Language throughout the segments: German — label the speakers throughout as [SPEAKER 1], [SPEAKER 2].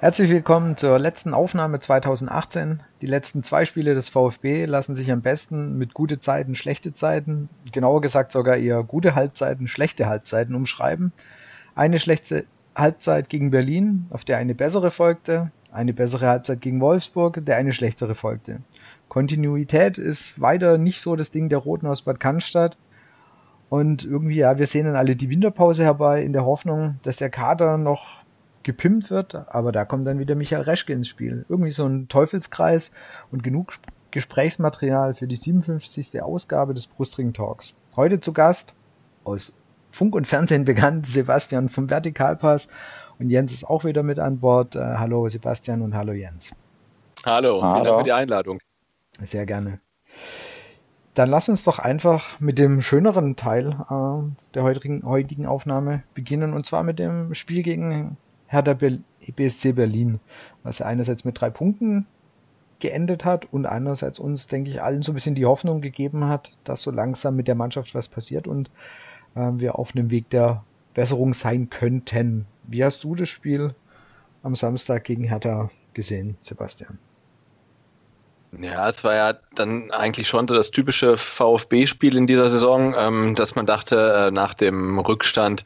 [SPEAKER 1] Herzlich willkommen zur letzten Aufnahme 2018. Die letzten zwei Spiele des VfB lassen sich am besten mit gute Zeiten, schlechte Zeiten, genauer gesagt sogar eher gute Halbzeiten, schlechte Halbzeiten umschreiben. Eine schlechte Halbzeit gegen Berlin, auf der eine bessere folgte, eine bessere Halbzeit gegen Wolfsburg, der eine schlechtere folgte. Kontinuität ist weiter nicht so das Ding der Roten aus Bad Cannstatt. Und irgendwie, ja, wir sehen dann alle die Winterpause herbei in der Hoffnung, dass der Kader noch gepimpt wird, aber da kommt dann wieder Michael Reschke ins Spiel. Irgendwie so ein Teufelskreis und genug Gesprächsmaterial für die 57. Ausgabe des Brustring Talks. Heute zu Gast aus Funk und Fernsehen bekannt Sebastian vom Vertikalpass und Jens ist auch wieder mit an Bord. Äh, hallo Sebastian und hallo Jens.
[SPEAKER 2] Hallo, hallo, vielen Dank für die Einladung.
[SPEAKER 1] Sehr gerne. Dann lass uns doch einfach mit dem schöneren Teil äh, der heutigen, heutigen Aufnahme beginnen und zwar mit dem Spiel gegen Hertha BSC Berlin, was einerseits mit drei Punkten geendet hat und andererseits uns, denke ich, allen so ein bisschen die Hoffnung gegeben hat, dass so langsam mit der Mannschaft was passiert und äh, wir auf einem Weg der Besserung sein könnten. Wie hast du das Spiel am Samstag gegen Hertha gesehen, Sebastian?
[SPEAKER 2] Ja, es war ja dann eigentlich schon so das typische VfB-Spiel in dieser Saison, ähm, dass man dachte, äh, nach dem Rückstand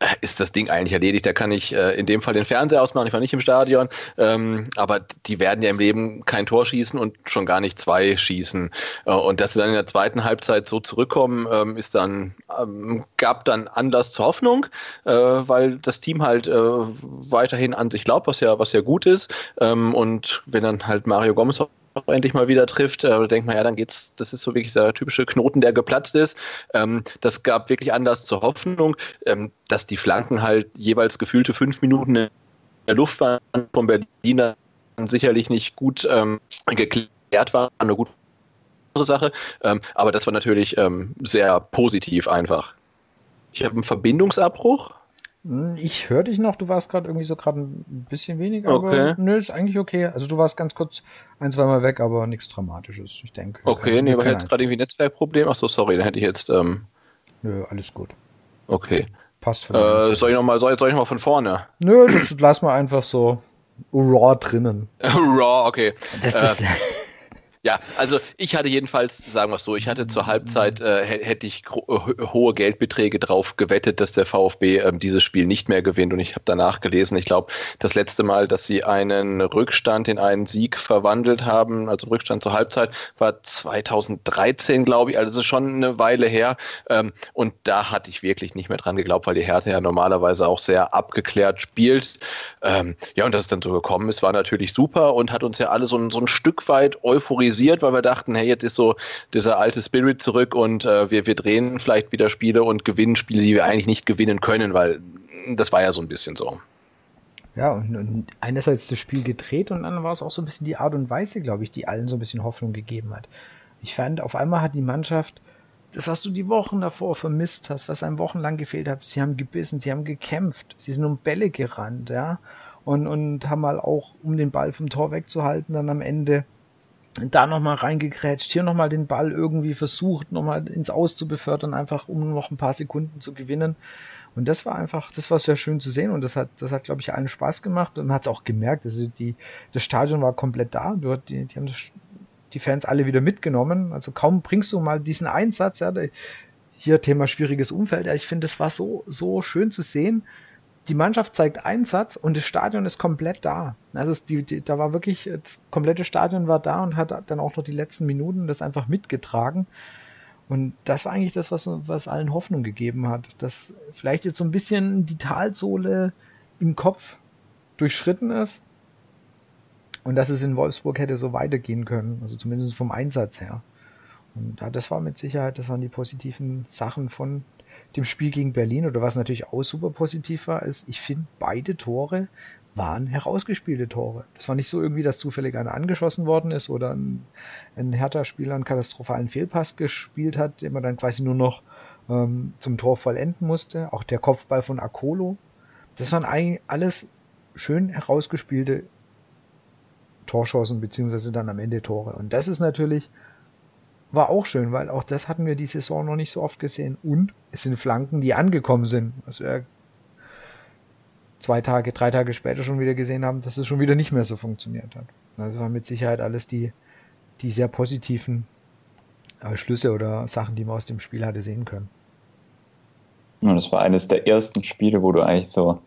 [SPEAKER 2] äh, ist das Ding eigentlich erledigt. Da kann ich äh, in dem Fall den Fernseher ausmachen. Ich war nicht im Stadion, ähm, aber die werden ja im Leben kein Tor schießen und schon gar nicht zwei schießen. Äh, und dass sie dann in der zweiten Halbzeit so zurückkommen, ähm, ist dann ähm, gab dann Anlass zur Hoffnung, äh, weil das Team halt äh, weiterhin an sich glaubt, was ja was ja gut ist. Ähm, und wenn dann halt Mario Gomez endlich mal wieder trifft, äh, denkt man, ja, dann geht's, das ist so wirklich der typische Knoten, der geplatzt ist. Ähm, das gab wirklich Anlass zur Hoffnung, ähm, dass die Flanken halt jeweils gefühlte fünf Minuten in der Luft waren von Berliner sicherlich nicht gut ähm, geklärt waren, eine gute Sache, ähm, aber das war natürlich ähm, sehr positiv einfach. Ich habe einen Verbindungsabbruch.
[SPEAKER 1] Hm, ich höre dich noch, du warst gerade irgendwie so gerade ein bisschen weniger, okay. aber nö, ist eigentlich okay. Also du warst ganz kurz ein, zweimal weg, aber nichts Dramatisches, ich denke.
[SPEAKER 2] Okay, nee, aber jetzt gerade irgendwie Netzwerkproblem. Achso, sorry, dann hätte ich jetzt. Ähm...
[SPEAKER 1] Nö, alles gut.
[SPEAKER 2] Okay.
[SPEAKER 1] Passt
[SPEAKER 2] äh, soll ich nochmal soll, soll ich noch mal von vorne?
[SPEAKER 1] Nö, das lass mal einfach so raw drinnen.
[SPEAKER 2] raw, okay.
[SPEAKER 1] Das, das, äh,
[SPEAKER 2] ja, also ich hatte jedenfalls, sagen wir es so, ich hatte zur Halbzeit, äh, hätte ich äh, hohe Geldbeträge drauf gewettet, dass der VfB ähm, dieses Spiel nicht mehr gewinnt. Und ich habe danach gelesen, ich glaube, das letzte Mal, dass sie einen Rückstand in einen Sieg verwandelt haben, also Rückstand zur Halbzeit, war 2013, glaube ich. Also das ist schon eine Weile her. Ähm, und da hatte ich wirklich nicht mehr dran geglaubt, weil die Härte ja normalerweise auch sehr abgeklärt spielt. Ähm, ja, und dass es dann so gekommen ist, war natürlich super und hat uns ja alle so so ein Stück weit euphorisiert kritisiert, weil wir dachten, hey, jetzt ist so dieser alte Spirit zurück und äh, wir, wir drehen vielleicht wieder Spiele und gewinnen Spiele, die wir eigentlich nicht gewinnen können, weil das war ja so ein bisschen so.
[SPEAKER 1] Ja, und, und einerseits das Spiel gedreht und dann war es auch so ein bisschen die Art und Weise, glaube ich, die allen so ein bisschen Hoffnung gegeben hat. Ich fand, auf einmal hat die Mannschaft das, was du die Wochen davor vermisst hast, was einem wochenlang gefehlt hat, sie haben gebissen, sie haben gekämpft, sie sind um Bälle gerannt, ja, und, und haben mal auch, um den Ball vom Tor wegzuhalten, dann am Ende da nochmal reingekrätscht, hier nochmal den Ball irgendwie versucht, nochmal ins Aus zu befördern, einfach um noch ein paar Sekunden zu gewinnen. Und das war einfach, das war sehr schön zu sehen und das hat, das hat, glaube ich, allen Spaß gemacht und man hat es auch gemerkt. Also die, das Stadion war komplett da. Die, die haben das, die Fans alle wieder mitgenommen. Also kaum bringst du mal diesen Einsatz, ja, hier Thema schwieriges Umfeld. Ja, ich finde, das war so, so schön zu sehen die Mannschaft zeigt Einsatz und das Stadion ist komplett da. Also die, die, da war wirklich, das komplette Stadion war da und hat dann auch noch die letzten Minuten das einfach mitgetragen. Und das war eigentlich das, was, was allen Hoffnung gegeben hat, dass vielleicht jetzt so ein bisschen die Talsohle im Kopf durchschritten ist und dass es in Wolfsburg hätte so weitergehen können, also zumindest vom Einsatz her. Und das war mit Sicherheit, das waren die positiven Sachen von dem Spiel gegen Berlin oder was natürlich auch super positiv war, ist, ich finde, beide Tore waren herausgespielte Tore. Das war nicht so irgendwie, dass zufällig einer angeschossen worden ist oder ein, ein Hertha-Spieler einen katastrophalen Fehlpass gespielt hat, den man dann quasi nur noch ähm, zum Tor vollenden musste. Auch der Kopfball von Akolo. Das waren eigentlich alles schön herausgespielte Torschancen beziehungsweise dann am Ende Tore. Und das ist natürlich, war auch schön, weil auch das hatten wir die Saison noch nicht so oft gesehen. Und es sind Flanken, die angekommen sind. Was wir zwei Tage, drei Tage später schon wieder gesehen haben, dass es schon wieder nicht mehr so funktioniert hat. Das war mit Sicherheit alles die, die sehr positiven äh, Schlüsse oder Sachen, die man aus dem Spiel hatte sehen können.
[SPEAKER 3] Das war eines der ersten Spiele, wo du eigentlich so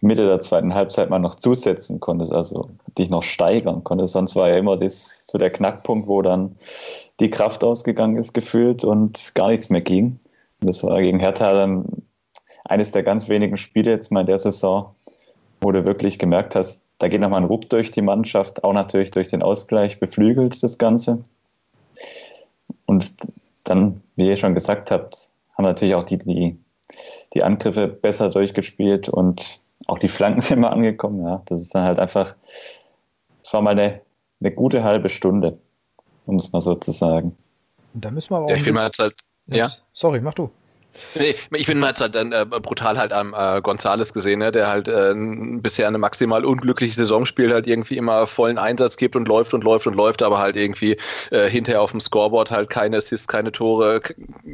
[SPEAKER 3] Mitte der zweiten Halbzeit mal noch zusetzen konntest, also dich noch steigern konntest. Sonst war ja immer das so der Knackpunkt, wo dann die Kraft ausgegangen ist, gefühlt und gar nichts mehr ging. Und das war gegen Hertha dann eines der ganz wenigen Spiele jetzt mal in der Saison, wo du wirklich gemerkt hast, da geht nochmal ein Ruck durch die Mannschaft, auch natürlich durch den Ausgleich beflügelt das Ganze. Und dann, wie ihr schon gesagt habt, haben natürlich auch die, die, die Angriffe besser durchgespielt und auch die Flanken sind mal angekommen. Ja, das ist dann halt einfach, es war mal eine, eine gute halbe Stunde, um es mal so zu sagen.
[SPEAKER 1] Und da müssen wir aber auch.
[SPEAKER 2] Ja, ich finde halt, halt ja.
[SPEAKER 1] Sorry, mach du.
[SPEAKER 2] Nee, ich finde halt dann äh, brutal halt am äh, Gonzales gesehen, ne, der halt äh, bisher eine maximal unglückliche Saison spielt, halt irgendwie immer vollen Einsatz gibt und läuft und läuft und läuft, aber halt irgendwie äh, hinterher auf dem Scoreboard halt keine Assists, keine Tore,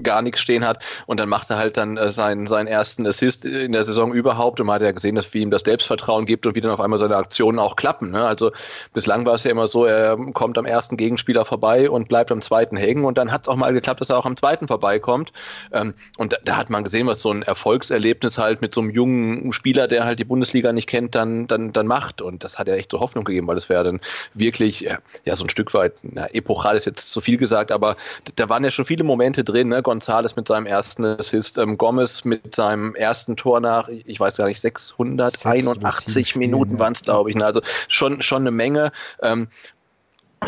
[SPEAKER 2] gar nichts stehen hat und dann macht er halt dann äh, seinen, seinen ersten Assist in der Saison überhaupt und man hat ja gesehen, dass wie ihm das Selbstvertrauen gibt und wie dann auf einmal seine Aktionen auch klappen. Ne? Also bislang war es ja immer so, er kommt am ersten Gegenspieler vorbei und bleibt am zweiten hängen und dann hat es auch mal geklappt, dass er auch am zweiten vorbeikommt ähm, und da, da, hat man gesehen, was so ein Erfolgserlebnis halt mit so einem jungen Spieler, der halt die Bundesliga nicht kennt, dann, dann, dann macht. Und das hat ja echt so Hoffnung gegeben, weil es wäre dann wirklich, ja, so ein Stück weit, na, epochal ist jetzt zu viel gesagt, aber da waren ja schon viele Momente drin, ne? Gonzales mit seinem ersten Assist, ähm, Gomez mit seinem ersten Tor nach, ich weiß gar nicht, 681 Minuten waren es, glaube ich. Ne? Also schon, schon eine Menge. Ähm,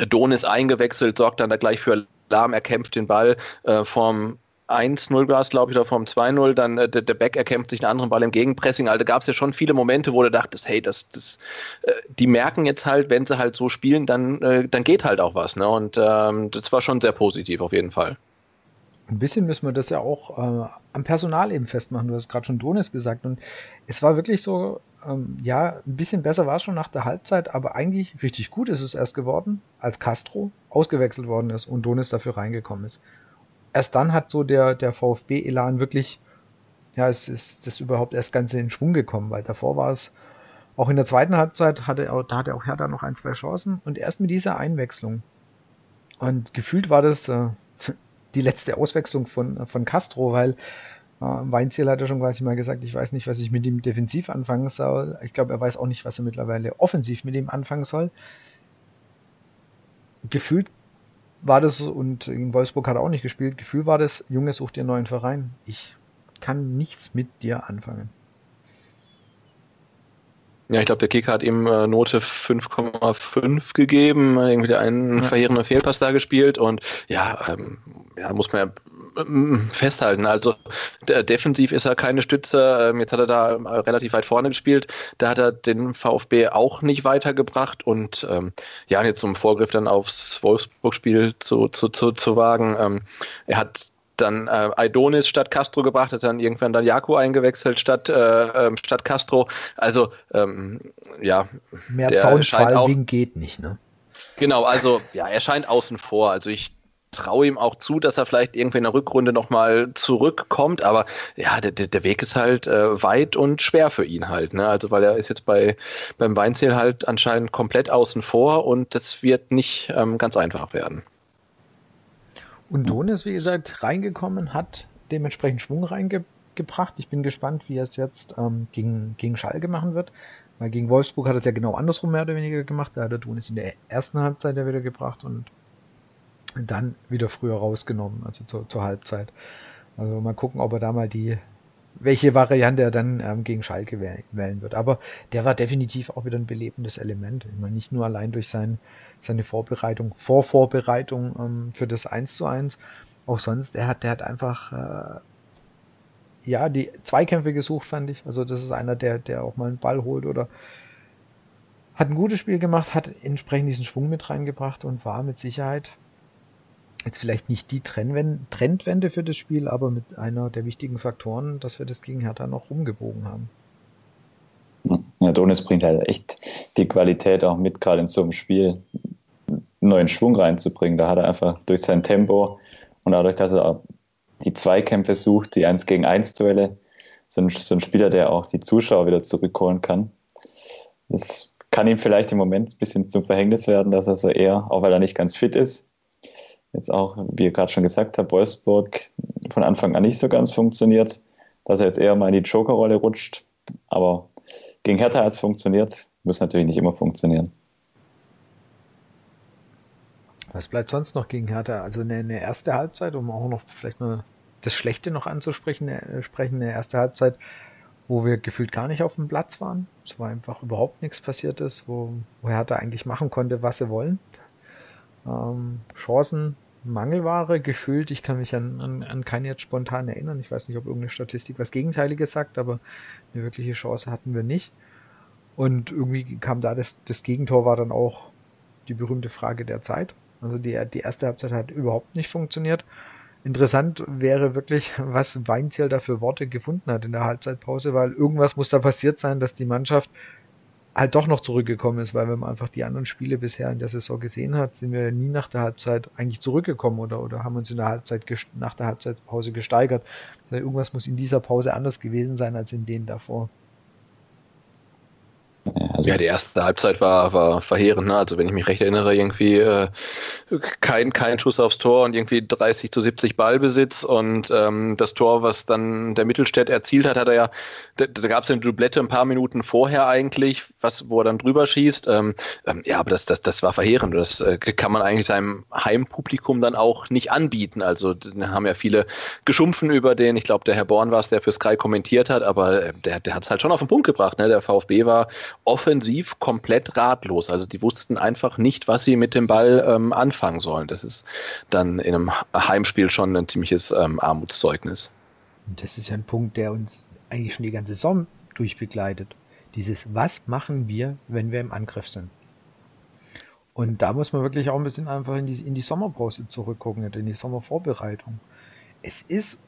[SPEAKER 2] Don ist eingewechselt, sorgt dann da gleich für Alarm, er kämpft den Ball äh, vom 1-0 war es, glaube ich, oder vom 2-0, dann äh, der, der Beck erkämpft sich einen anderen Ball im Gegenpressing. Also gab es ja schon viele Momente, wo du dachtest, hey, das, das, äh, die merken jetzt halt, wenn sie halt so spielen, dann, äh, dann geht halt auch was. Ne? Und ähm, das war schon sehr positiv auf jeden Fall.
[SPEAKER 1] Ein bisschen müssen wir das ja auch äh, am Personal eben festmachen. Du hast gerade schon Donis gesagt. Und es war wirklich so, ähm, ja, ein bisschen besser war es schon nach der Halbzeit, aber eigentlich richtig gut ist es erst geworden, als Castro ausgewechselt worden ist und Donis dafür reingekommen ist erst dann hat so der, der VfB-Elan wirklich, ja, es ist das überhaupt erst ganz in Schwung gekommen, weil davor war es, auch in der zweiten Halbzeit hatte, da hatte auch Hertha noch ein, zwei Chancen und erst mit dieser Einwechslung. Und gefühlt war das äh, die letzte Auswechslung von, von Castro, weil äh, Weinziel hat ja schon quasi mal gesagt, ich weiß nicht, was ich mit ihm defensiv anfangen soll. Ich glaube, er weiß auch nicht, was er mittlerweile offensiv mit ihm anfangen soll. Gefühlt war das, und in Wolfsburg hat er auch nicht gespielt, Gefühl war das, Junge, such dir einen neuen Verein. Ich kann nichts mit dir anfangen.
[SPEAKER 2] Ja, ich glaube, der Kicker hat ihm äh, Note 5,5 gegeben, irgendwie einen ja. verheerenden Fehlpass da gespielt und ja, ähm, ja, muss man ja ähm, festhalten. Also defensiv ist er keine Stütze. Ähm, jetzt hat er da äh, relativ weit vorne gespielt. Da hat er den VfB auch nicht weitergebracht. Und ähm, ja, jetzt zum Vorgriff dann aufs Wolfsburg-Spiel zu, zu, zu, zu wagen. Ähm, er hat dann äh, Aidonis statt Castro gebracht, hat dann irgendwann dann Jaco eingewechselt statt, äh, ähm, statt Castro. Also ähm, ja.
[SPEAKER 1] Mehr Zaunfall geht nicht, ne?
[SPEAKER 2] Genau, also ja, er scheint außen vor. Also ich traue ihm auch zu, dass er vielleicht irgendwie in der Rückrunde nochmal zurückkommt, aber ja, der, der Weg ist halt äh, weit und schwer für ihn halt. Ne? Also weil er ist jetzt bei beim Weinziel halt anscheinend komplett außen vor und das wird nicht ähm, ganz einfach werden.
[SPEAKER 1] Und Don ist, wie gesagt, reingekommen, hat dementsprechend Schwung reingebracht. Ich bin gespannt, wie er es jetzt ähm, gegen, gegen Schalke machen wird. Weil gegen Wolfsburg hat er es ja genau andersrum mehr oder weniger gemacht. Da hat er Donis in der ersten Halbzeit ja wieder gebracht und dann wieder früher rausgenommen, also zur, zur Halbzeit. Also mal gucken, ob er da mal die, welche Variante er dann ähm, gegen Schalke wählen wird. Aber der war definitiv auch wieder ein belebendes Element. Ich meine, nicht nur allein durch sein, seine Vorbereitung, Vorvorbereitung ähm, für das 1 zu 1, auch sonst, der hat, der hat einfach äh, ja die Zweikämpfe gesucht, fand ich. Also das ist einer, der, der auch mal einen Ball holt oder hat ein gutes Spiel gemacht, hat entsprechend diesen Schwung mit reingebracht und war mit Sicherheit jetzt vielleicht nicht die Trendwende für das Spiel, aber mit einer der wichtigen Faktoren, dass wir das gegen Hertha noch rumgebogen haben.
[SPEAKER 3] Ja, Adonis bringt halt echt die Qualität auch mit, gerade in so einem Spiel neuen Schwung reinzubringen. Da hat er einfach durch sein Tempo und dadurch, dass er die Zweikämpfe sucht, die 1 gegen 1 Duelle, so ein, so ein Spieler, der auch die Zuschauer wieder zurückholen kann. Das kann ihm vielleicht im Moment ein bisschen zum Verhängnis werden, dass er so eher, auch weil er nicht ganz fit ist, jetzt auch, wie ihr gerade schon gesagt habt, Wolfsburg von Anfang an nicht so ganz funktioniert, dass er jetzt eher mal in die Jokerrolle rutscht. Aber gegen Hertha hat es funktioniert, muss natürlich nicht immer funktionieren.
[SPEAKER 1] Was bleibt sonst noch gegen Hertha? Also eine, eine erste Halbzeit, um auch noch vielleicht mal das Schlechte noch anzusprechen, äh, sprechen, eine erste Halbzeit, wo wir gefühlt gar nicht auf dem Platz waren. Es war einfach überhaupt nichts passiert ist, wo, wo Hertha eigentlich machen konnte, was sie wollen. Ähm, Chancen, Mangelware gefühlt. Ich kann mich an, an, an keine jetzt spontan erinnern. Ich weiß nicht, ob irgendeine Statistik was Gegenteiliges sagt, aber eine wirkliche Chance hatten wir nicht. Und irgendwie kam da das, das Gegentor war dann auch die berühmte Frage der Zeit. Also die, die erste Halbzeit hat überhaupt nicht funktioniert. Interessant wäre wirklich, was Weinziel da für Worte gefunden hat in der Halbzeitpause, weil irgendwas muss da passiert sein, dass die Mannschaft halt doch noch zurückgekommen ist, weil wenn man einfach die anderen Spiele bisher in der Saison gesehen hat, sind wir nie nach der Halbzeit eigentlich zurückgekommen oder, oder haben uns in der Halbzeit nach der Halbzeitpause gesteigert. Also irgendwas muss in dieser Pause anders gewesen sein als in denen davor.
[SPEAKER 2] Also ja, die erste Halbzeit war, war verheerend. Ne? Also wenn ich mich recht erinnere, irgendwie äh, kein, kein Schuss aufs Tor und irgendwie 30 zu 70 Ballbesitz und ähm, das Tor, was dann der Mittelstädt erzielt hat, hat er ja, da, da gab es eine Dublette ein paar Minuten vorher eigentlich, was, wo er dann drüber schießt. Ähm, ähm, ja, aber das, das, das war verheerend. Das äh, kann man eigentlich seinem Heimpublikum dann auch nicht anbieten. Also da haben ja viele geschumpfen über den, ich glaube, der Herr Born war es, der für Sky kommentiert hat, aber äh, der, der hat es halt schon auf den Punkt gebracht. Ne? Der VfB war offensiv komplett ratlos. Also die wussten einfach nicht, was sie mit dem Ball ähm, anfangen sollen. Das ist dann in einem Heimspiel schon ein ziemliches ähm, Armutszeugnis.
[SPEAKER 1] das ist ja ein Punkt, der uns eigentlich schon die ganze Saison durchbegleitet. Dieses, was machen wir, wenn wir im Angriff sind? Und da muss man wirklich auch ein bisschen einfach in die, in die Sommerpause zurückgucken, in die Sommervorbereitung. Es ist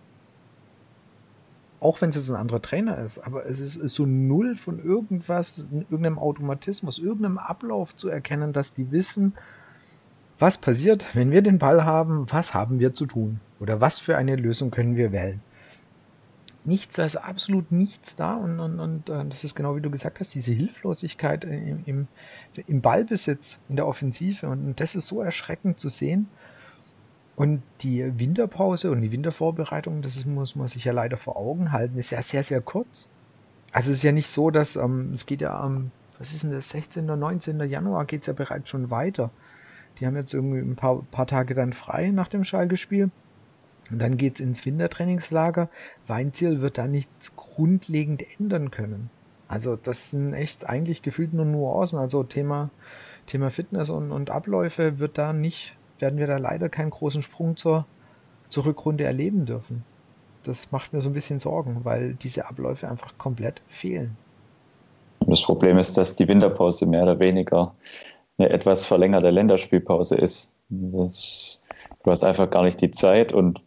[SPEAKER 1] auch wenn es jetzt ein anderer Trainer ist, aber es ist, ist, so null von irgendwas, irgendeinem Automatismus, irgendeinem Ablauf zu erkennen, dass die wissen, was passiert, wenn wir den Ball haben, was haben wir zu tun oder was für eine Lösung können wir wählen. Nichts, da ist absolut nichts da und, und, und äh, das ist genau wie du gesagt hast, diese Hilflosigkeit im, im, im Ballbesitz, in der Offensive und, und das ist so erschreckend zu sehen. Und die Winterpause und die Wintervorbereitung, das ist, muss man sich ja leider vor Augen halten, ist ja sehr, sehr kurz. Also es ist ja nicht so, dass ähm, es geht ja am, was ist denn das, 16. 19. Januar geht es ja bereits schon weiter. Die haben jetzt irgendwie ein paar, paar Tage dann frei nach dem Schalke-Spiel. Und dann geht's ins Wintertrainingslager. Weinziel wird da nichts grundlegend ändern können. Also das sind echt eigentlich gefühlt nur Nuancen. Also Thema, Thema Fitness und, und Abläufe wird da nicht werden wir da leider keinen großen Sprung zur, zur Rückrunde erleben dürfen. Das macht mir so ein bisschen Sorgen, weil diese Abläufe einfach komplett fehlen.
[SPEAKER 3] Das Problem ist, dass die Winterpause mehr oder weniger eine etwas verlängerte Länderspielpause ist. Das, du hast einfach gar nicht die Zeit und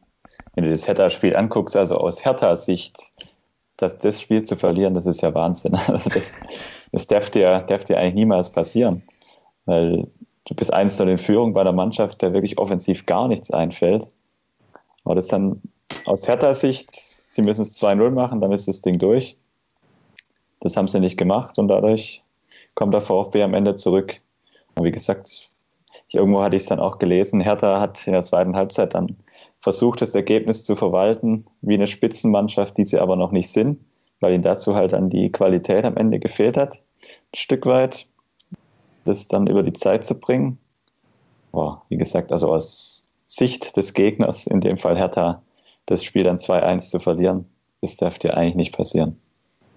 [SPEAKER 3] wenn du das Hertha-Spiel anguckst, also aus Hertha-Sicht, das, das Spiel zu verlieren, das ist ja Wahnsinn. Also das, das darf, dir, darf dir eigentlich niemals passieren. Weil du bist eins in Führung bei der Mannschaft, der wirklich offensiv gar nichts einfällt. Aber das dann aus Hertha Sicht, sie müssen es 2-0 machen, dann ist das Ding durch. Das haben sie nicht gemacht und dadurch kommt der VfB am Ende zurück. Und wie gesagt, irgendwo hatte ich es dann auch gelesen, Hertha hat in der zweiten Halbzeit dann versucht, das Ergebnis zu verwalten wie eine Spitzenmannschaft, die sie aber noch nicht sind, weil ihnen dazu halt dann die Qualität am Ende gefehlt hat, ein Stück weit das dann über die Zeit zu bringen. Boah, wie gesagt, also aus Sicht des Gegners, in dem Fall Hertha, das Spiel dann 2-1 zu verlieren, das darf dir eigentlich nicht passieren.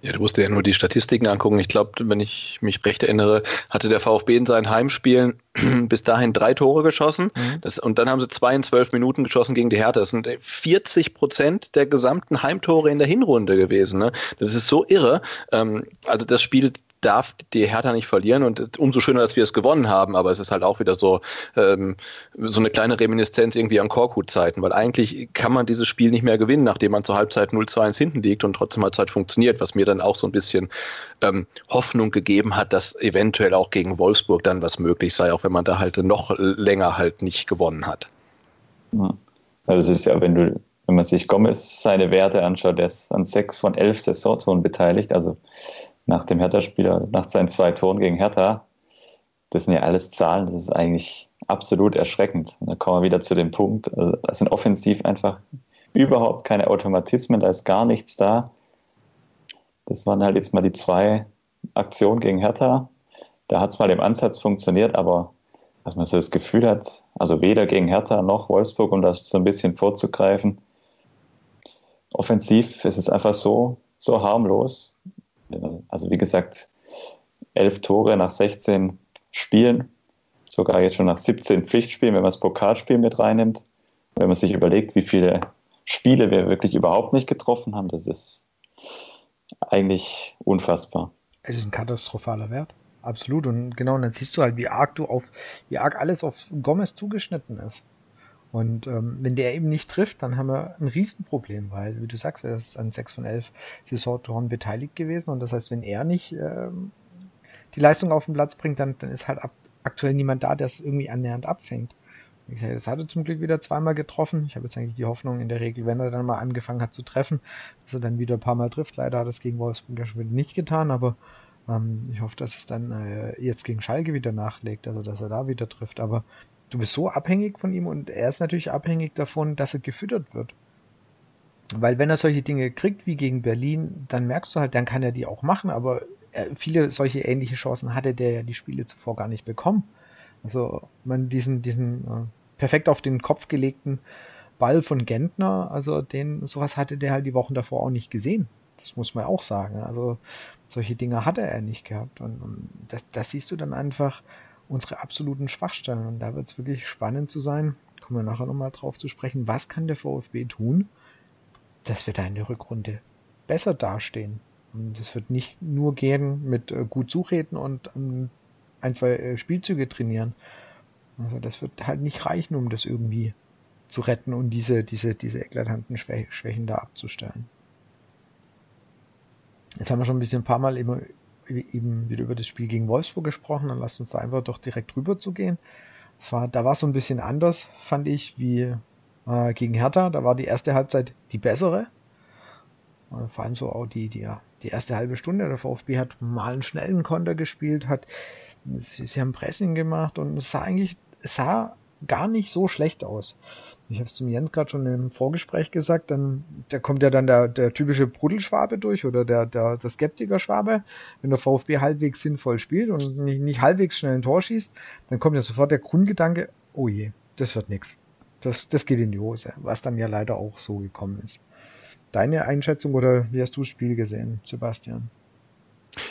[SPEAKER 2] Ja, du musst dir ja nur die Statistiken angucken. Ich glaube, wenn ich mich recht erinnere, hatte der VfB in seinen Heimspielen bis dahin drei Tore geschossen. Mhm. Das, und dann haben sie zwei in zwölf Minuten geschossen gegen die Hertha. Das sind 40 Prozent der gesamten Heimtore in der Hinrunde gewesen. Ne? Das ist so irre. Ähm, also das Spiel darf die Hertha nicht verlieren und umso schöner, dass wir es gewonnen haben, aber es ist halt auch wieder so, ähm, so eine kleine Reminiszenz irgendwie an Korkut-Zeiten, weil eigentlich kann man dieses Spiel nicht mehr gewinnen, nachdem man zur Halbzeit 0-2-1 hinten liegt und trotzdem Halbzeit funktioniert, was mir dann auch so ein bisschen ähm, Hoffnung gegeben hat, dass eventuell auch gegen Wolfsburg dann was möglich sei, auch wenn man da halt noch länger halt nicht gewonnen hat.
[SPEAKER 3] Ja. Das ist ja, wenn du, wenn man sich Gomez seine Werte anschaut, der ist an sechs von elf Saisontoren beteiligt, also nach dem Hertha-Spieler, nach seinen zwei Toren gegen Hertha. Das sind ja alles Zahlen, das ist eigentlich absolut erschreckend. Und da kommen wir wieder zu dem Punkt, also das sind offensiv einfach überhaupt keine Automatismen, da ist gar nichts da. Das waren halt jetzt mal die zwei Aktionen gegen Hertha. Da hat es mal im Ansatz funktioniert, aber dass man so das Gefühl hat, also weder gegen Hertha noch Wolfsburg, um das so ein bisschen vorzugreifen. Offensiv ist es einfach so, so harmlos. Also wie gesagt, elf Tore nach 16 Spielen, sogar jetzt schon nach 17 Pflichtspielen, wenn man das Pokalspiel mit reinnimmt. Wenn man sich überlegt, wie viele Spiele wir wirklich überhaupt nicht getroffen haben, das ist eigentlich unfassbar.
[SPEAKER 1] Es ist ein katastrophaler Wert. Absolut. Und genau, und dann siehst du halt, wie arg du auf, wie arg alles auf Gomez zugeschnitten ist. Und ähm, wenn der eben nicht trifft, dann haben wir ein Riesenproblem, weil, wie du sagst, er ist an 6 von 11 Saisontoren beteiligt gewesen. Und das heißt, wenn er nicht ähm, die Leistung auf den Platz bringt, dann, dann ist halt ab, aktuell niemand da, der es irgendwie annähernd abfängt. Wie gesagt, das hat er zum Glück wieder zweimal getroffen. Ich habe jetzt eigentlich die Hoffnung in der Regel, wenn er dann mal angefangen hat zu treffen, dass er dann wieder ein paar Mal trifft. Leider hat er es gegen Wolfsburg ja schon wieder nicht getan, aber ähm, ich hoffe, dass es dann äh, jetzt gegen Schalke wieder nachlegt, also dass er da wieder trifft. Aber du bist so abhängig von ihm und er ist natürlich abhängig davon, dass er gefüttert wird. Weil wenn er solche Dinge kriegt wie gegen Berlin, dann merkst du halt, dann kann er die auch machen, aber er, viele solche ähnliche Chancen hatte der ja die Spiele zuvor gar nicht bekommen. Also man diesen, diesen äh, perfekt auf den Kopf gelegten Ball von Gentner, also den, sowas hatte der halt die Wochen davor auch nicht gesehen. Das muss man auch sagen. Also solche Dinge hatte er nicht gehabt. Und, und das, das siehst du dann einfach unsere absoluten Schwachstellen. Und da wird es wirklich spannend zu sein, kommen wir nachher nochmal drauf zu sprechen, was kann der VfB tun, dass wir da in der Rückrunde besser dastehen. Und es wird nicht nur gehen mit äh, gut Suchreden und ähm, ein, zwei äh, Spielzüge trainieren. Also das wird halt nicht reichen, um das irgendwie zu retten und diese, diese, diese eklatanten Schwächen da abzustellen. Jetzt haben wir schon ein bisschen ein paar Mal eben, eben wieder über das Spiel gegen Wolfsburg gesprochen, dann lasst uns da einfach doch direkt rüber zu gehen. War, da war es so ein bisschen anders, fand ich, wie äh, gegen Hertha. Da war die erste Halbzeit die bessere. Äh, vor allem so auch die, die, die erste halbe Stunde. Der VfB hat mal einen schnellen Konter gespielt, hat, sie, sie haben Pressing gemacht und es sah eigentlich, es sah gar nicht so schlecht aus ich habe es zum Jens gerade schon im Vorgespräch gesagt, dann da kommt ja dann der, der typische Brudelschwabe durch oder der, der, der Skeptiker-Schwabe. Wenn der VfB halbwegs sinnvoll spielt und nicht, nicht halbwegs schnell ein Tor schießt, dann kommt ja sofort der Grundgedanke, oh je, das wird nix. Das, das geht in die Hose, was dann ja leider auch so gekommen ist. Deine Einschätzung oder wie hast du das Spiel gesehen, Sebastian?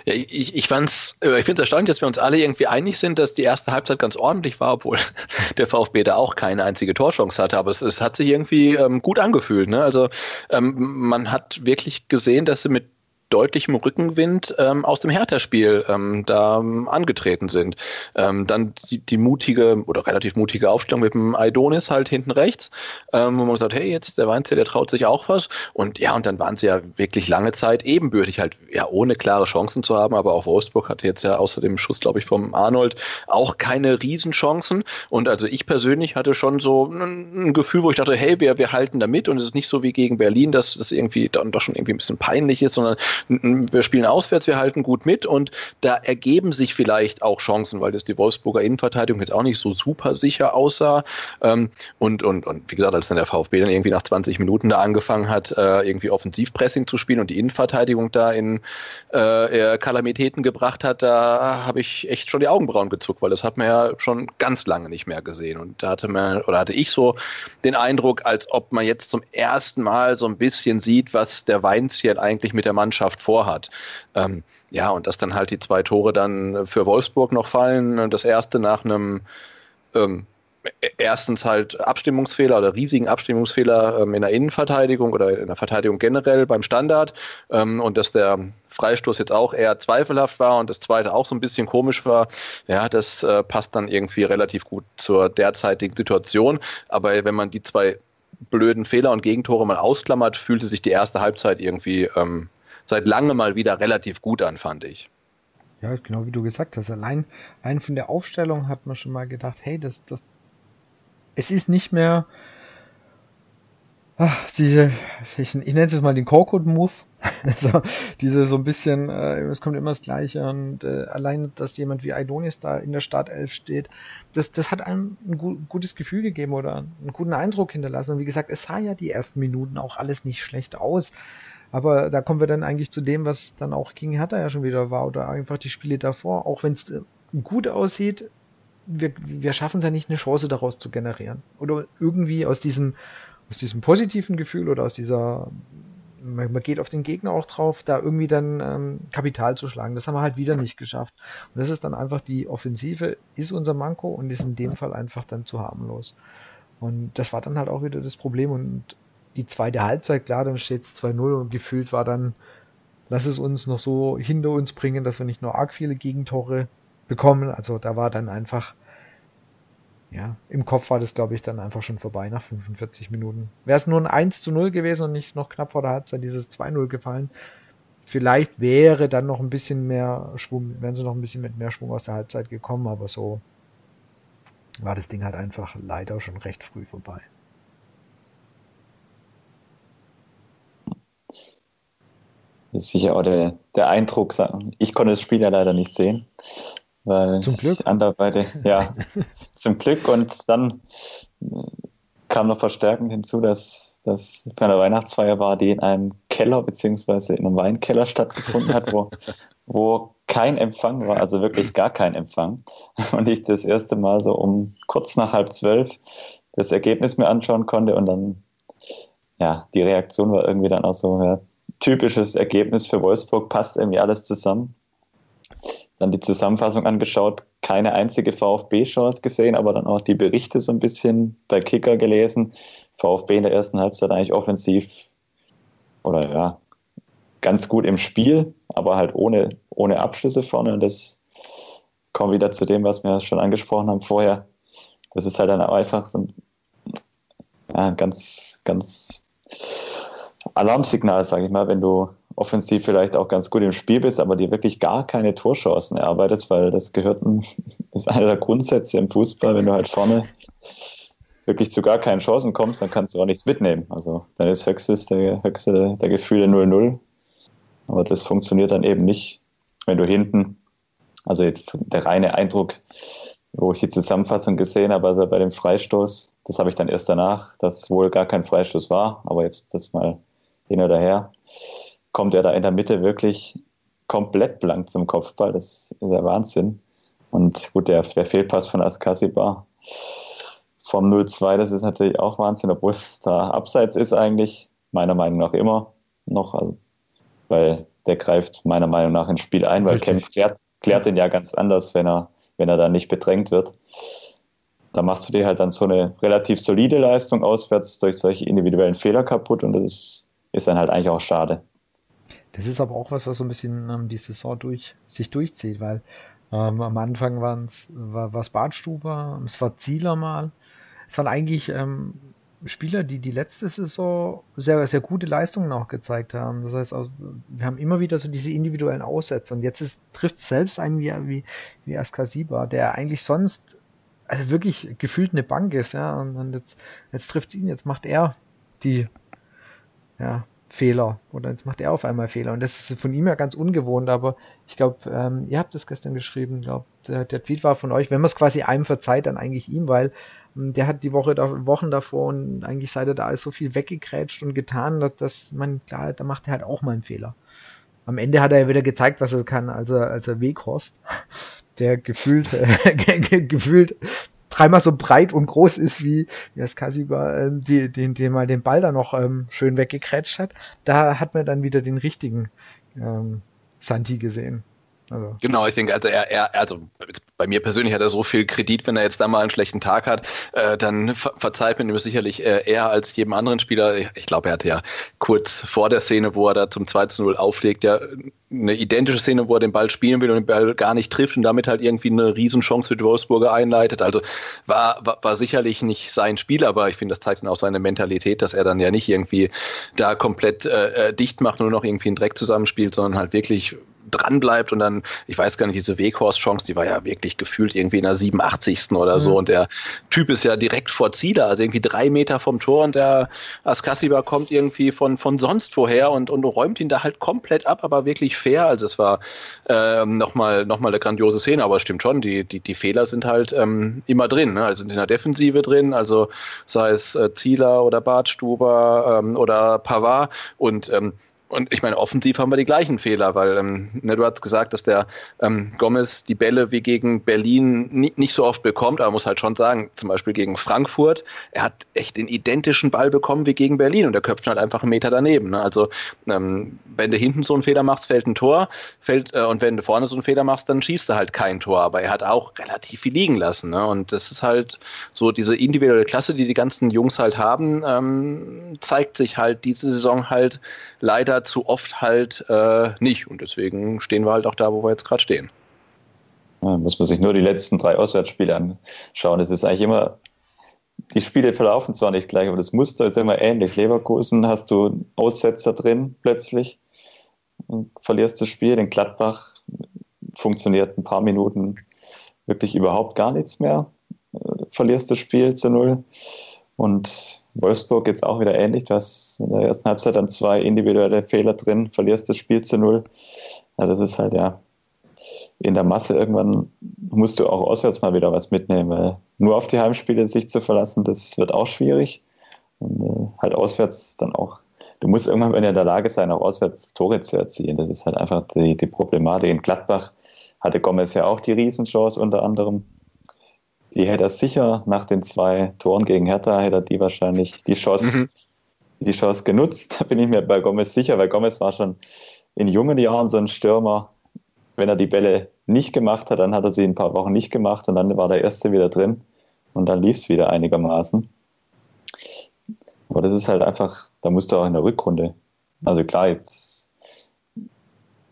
[SPEAKER 2] Ja, ich, ich, äh, ich finde es erstaunlich, dass wir uns alle irgendwie einig sind, dass die erste Halbzeit ganz ordentlich war, obwohl der VfB da auch keine einzige Torchance hatte. Aber es, es hat sich irgendwie ähm, gut angefühlt. Ne? Also ähm, man hat wirklich gesehen, dass sie mit deutlichem Rückenwind ähm, aus dem Hertha-Spiel ähm, da ähm, angetreten sind. Ähm, dann die, die, mutige oder relativ mutige Aufstellung mit dem Aidonis halt hinten rechts, ähm, wo man sagt, hey, jetzt der Weinzel, der traut sich auch was. Und ja, und dann waren sie ja wirklich lange Zeit ebenbürtig, halt ja ohne klare Chancen zu haben, aber auch Wolfsburg hatte jetzt ja außer dem Schuss, glaube ich, vom Arnold auch keine Riesenchancen. Und also ich persönlich hatte schon so ein, ein Gefühl, wo ich dachte, hey, wir, wir halten da mit und es ist nicht so wie gegen Berlin, dass das irgendwie dann doch schon irgendwie ein bisschen peinlich ist, sondern wir spielen auswärts, wir halten gut mit und da ergeben sich vielleicht auch Chancen, weil das die Wolfsburger Innenverteidigung jetzt auch nicht so super sicher aussah. Ähm, und, und, und wie gesagt, als dann der VfB dann irgendwie nach 20 Minuten da angefangen hat, äh, irgendwie Offensivpressing zu spielen und die Innenverteidigung da in äh, Kalamitäten gebracht hat, da habe ich echt schon die Augenbrauen gezuckt, weil das hat man ja schon ganz lange nicht mehr gesehen. Und da hatte man, oder hatte ich so den Eindruck, als ob man jetzt zum ersten Mal so ein bisschen sieht, was der Weinzierl eigentlich mit der Mannschaft Mannschaft vorhat. Ähm, ja, und dass dann halt die zwei Tore dann für Wolfsburg noch fallen. Das erste nach einem ähm, erstens halt Abstimmungsfehler oder riesigen Abstimmungsfehler ähm, in der Innenverteidigung oder in der Verteidigung generell beim Standard ähm, und dass der Freistoß jetzt auch eher zweifelhaft war und das zweite auch so ein bisschen komisch war. Ja, das äh, passt dann irgendwie relativ gut zur derzeitigen Situation. Aber wenn man die zwei blöden Fehler und Gegentore mal ausklammert, fühlte sich die erste Halbzeit irgendwie ähm, seit langem mal wieder relativ gut an, fand ich.
[SPEAKER 1] Ja, genau wie du gesagt hast. Allein, allein von der Aufstellung hat man schon mal gedacht, hey, das, das, es ist nicht mehr ach, diese, ich, ich nenne es jetzt mal den Korkut-Move. also diese so ein bisschen, äh, es kommt immer das Gleiche und äh, allein, dass jemand wie Aidonis da in der Startelf steht, das, das hat einem ein gu gutes Gefühl gegeben oder einen guten Eindruck hinterlassen. Und wie gesagt, es sah ja die ersten Minuten auch alles nicht schlecht aus. Aber da kommen wir dann eigentlich zu dem, was dann auch gegen Hertha ja schon wieder war oder einfach die Spiele davor. Auch wenn es äh, gut aussieht, wir, wir schaffen es ja nicht, eine Chance daraus zu generieren. Oder irgendwie aus diesem, aus diesem positiven Gefühl oder aus dieser, man, man geht auf den Gegner auch drauf, da irgendwie dann ähm, Kapital zu schlagen. Das haben wir halt wieder nicht geschafft. Und das ist dann einfach die Offensive, ist unser Manko und ist in dem Fall einfach dann zu harmlos. Und das war dann halt auch wieder das Problem. Und die zweite Halbzeit, klar, dann steht es 2-0 und gefühlt war dann, lass es uns noch so hinter uns bringen, dass wir nicht nur arg viele Gegentore bekommen. Also da war dann einfach, ja, im Kopf war das, glaube ich, dann einfach schon vorbei nach 45 Minuten. Wäre es nur ein 1 zu 0 gewesen und nicht noch knapp vor der Halbzeit dieses 2-0 gefallen, vielleicht wäre dann noch ein bisschen mehr Schwung, wären sie noch ein bisschen mit mehr Schwung aus der Halbzeit gekommen, aber so war das Ding halt einfach leider schon recht früh vorbei.
[SPEAKER 3] Das ist sicher auch der, der Eindruck. Ich konnte das Spiel ja leider nicht sehen. Weil
[SPEAKER 1] zum Glück.
[SPEAKER 3] Anderweitig, ja, zum Glück. Und dann kam noch verstärkend hinzu, dass das keine Weihnachtsfeier war, die in einem Keller beziehungsweise in einem Weinkeller stattgefunden hat, wo, wo kein Empfang war, also wirklich gar kein Empfang. Und ich das erste Mal so um kurz nach halb zwölf das Ergebnis mir anschauen konnte und dann, ja, die Reaktion war irgendwie dann auch so, ja, typisches Ergebnis für Wolfsburg, passt irgendwie alles zusammen. Dann die Zusammenfassung angeschaut, keine einzige VfB-Chance gesehen, aber dann auch die Berichte so ein bisschen bei Kicker gelesen. VfB in der ersten Halbzeit eigentlich offensiv oder ja, ganz gut im Spiel, aber halt ohne, ohne Abschlüsse vorne. Und das kommt wieder zu dem, was wir schon angesprochen haben vorher. Das ist halt dann einfach so ein ja, ganz, ganz Alarmsignal, sage ich mal, wenn du offensiv vielleicht auch ganz gut im Spiel bist, aber dir wirklich gar keine Torchancen erarbeitest, weil das gehört, ist einer der Grundsätze im Fußball, wenn du halt vorne wirklich zu gar keinen Chancen kommst, dann kannst du auch nichts mitnehmen. Also dann ist höchstes der höchste der Gefühle 0-0. Aber das funktioniert dann eben nicht, wenn du hinten, also jetzt der reine Eindruck, wo ich die Zusammenfassung gesehen habe, also bei dem Freistoß, das habe ich dann erst danach, dass wohl gar kein Freistoß war, aber jetzt das mal hin oder her, kommt er da in der Mitte wirklich komplett blank zum Kopfball. Das ist der Wahnsinn. Und gut, der, der Fehlpass von Askasiba vom 0-2, das ist natürlich auch Wahnsinn, obwohl es da abseits ist eigentlich, meiner Meinung nach immer noch, also, weil der greift meiner Meinung nach ins Spiel ein, weil Richtig. Kempf klärt, klärt den ja ganz anders, wenn er, wenn er da nicht bedrängt wird. Da machst du dir halt dann so eine relativ solide Leistung auswärts durch solche individuellen Fehler kaputt und das ist ist dann halt eigentlich auch schade.
[SPEAKER 1] Das ist aber auch was, was so ein bisschen ähm, die Saison durch, sich durchzieht, weil ähm, am Anfang waren's, war es Badstuber, es war Zieler mal. Es waren eigentlich ähm, Spieler, die die letzte Saison sehr, sehr gute Leistungen auch gezeigt haben. Das heißt, wir haben immer wieder so diese individuellen Aussätze. Und jetzt ist, trifft selbst einen wie, wie, wie Askasiba, der eigentlich sonst also wirklich gefühlt eine Bank ist. Ja, und, und jetzt, jetzt trifft ihn, jetzt macht er die ja, Fehler. Oder jetzt macht er auf einmal Fehler. Und das ist von ihm ja ganz ungewohnt, aber ich glaube, ähm, ihr habt das gestern geschrieben, glaube der, der Tweet war von euch, wenn man es quasi einem verzeiht, dann eigentlich ihm, weil ähm, der hat die Woche da, Wochen davor und eigentlich seit er da ist so viel weggekrätscht und getan, dass, dass man, klar, da macht er halt auch mal einen Fehler. Am Ende hat er ja wieder gezeigt, was er kann, als er, als er Weghorst, der gefühlt, gefühlt dreimal so breit und groß ist wie, wie das Kasiba, äh, die, den, den mal den Ball da noch ähm, schön weggekrätscht hat. Da hat man dann wieder den richtigen ähm, Santi gesehen.
[SPEAKER 2] Also. Genau, ich denke, also er, er, also bei mir persönlich hat er so viel Kredit, wenn er jetzt da mal einen schlechten Tag hat, äh, dann ver verzeiht man ihm sicherlich äh, eher als jedem anderen Spieler. Ich glaube, er hatte ja kurz vor der Szene, wo er da zum 2 0 auflegt, ja eine identische Szene, wo er den Ball spielen will und den Ball gar nicht trifft und damit halt irgendwie eine Riesenchance für die Wolfsburger einleitet. Also war, war, war sicherlich nicht sein Spiel, aber ich finde, das zeigt dann auch seine Mentalität, dass er dann ja nicht irgendwie da komplett äh, äh dicht macht, nur noch irgendwie einen Dreck zusammenspielt, sondern halt wirklich dran bleibt und dann, ich weiß gar nicht, diese Weghorst-Chance, die war ja wirklich gefühlt irgendwie in der 87. oder so mhm. und der Typ ist ja direkt vor Zieler, also irgendwie drei Meter vom Tor und der Askasiba kommt irgendwie von, von sonst woher und, und räumt ihn da halt komplett ab, aber wirklich fair, also es war ähm, nochmal noch mal eine grandiose Szene, aber es stimmt schon, die, die, die Fehler sind halt ähm, immer drin, ne? also in der Defensive drin, also sei es äh, Zieler oder Bartstuber ähm, oder Pavard und ähm, und ich meine, offensiv haben wir die gleichen Fehler, weil ähm, ne, du hast gesagt, dass der ähm, Gomez die Bälle wie gegen Berlin nie, nicht so oft bekommt, aber muss halt schon sagen, zum Beispiel gegen Frankfurt, er hat echt den identischen Ball bekommen wie gegen Berlin und der köpft halt einfach einen Meter daneben. Ne? Also ähm, wenn du hinten so einen Fehler machst, fällt ein Tor, fällt, äh, und wenn du vorne so einen Fehler machst, dann schießt er halt kein Tor. Aber er hat auch relativ viel liegen lassen. Ne? Und das ist halt so diese individuelle Klasse, die die ganzen Jungs halt haben, ähm, zeigt sich halt diese Saison halt leider zu oft halt äh, nicht. Und deswegen stehen wir halt auch da, wo wir jetzt gerade stehen.
[SPEAKER 3] Ja, muss man sich nur die letzten drei Auswärtsspiele anschauen. Es ist eigentlich immer, die Spiele verlaufen zwar nicht gleich, aber das Muster ist immer ähnlich. Leverkusen hast du Aussetzer drin plötzlich und verlierst das Spiel. In Gladbach funktioniert ein paar Minuten wirklich überhaupt gar nichts mehr. Äh, verlierst das Spiel zu null. Und Wolfsburg jetzt auch wieder ähnlich. Du hast in der ersten Halbzeit dann zwei individuelle Fehler drin, verlierst das Spiel zu null. Ja, das ist halt ja in der Masse irgendwann musst du auch auswärts mal wieder was mitnehmen, weil nur auf die Heimspiele sich zu verlassen, das wird auch schwierig. Und äh, halt auswärts dann auch, du musst irgendwann in der Lage sein, auch auswärts Tore zu erzielen. Das ist halt einfach die, die Problematik. In Gladbach hatte Gomez ja auch die Riesenchance unter anderem die hätte er sicher nach den zwei Toren gegen Hertha, hätte er die wahrscheinlich die Chance, mhm. die Chance genutzt. Da bin ich mir bei Gomez sicher, weil Gomez war schon in jungen Jahren so ein Stürmer. Wenn er die Bälle nicht gemacht hat, dann hat er sie ein paar Wochen nicht gemacht und dann war der erste wieder drin und dann lief es wieder einigermaßen. Aber das ist halt einfach, da musst du auch in der Rückrunde, also klar, jetzt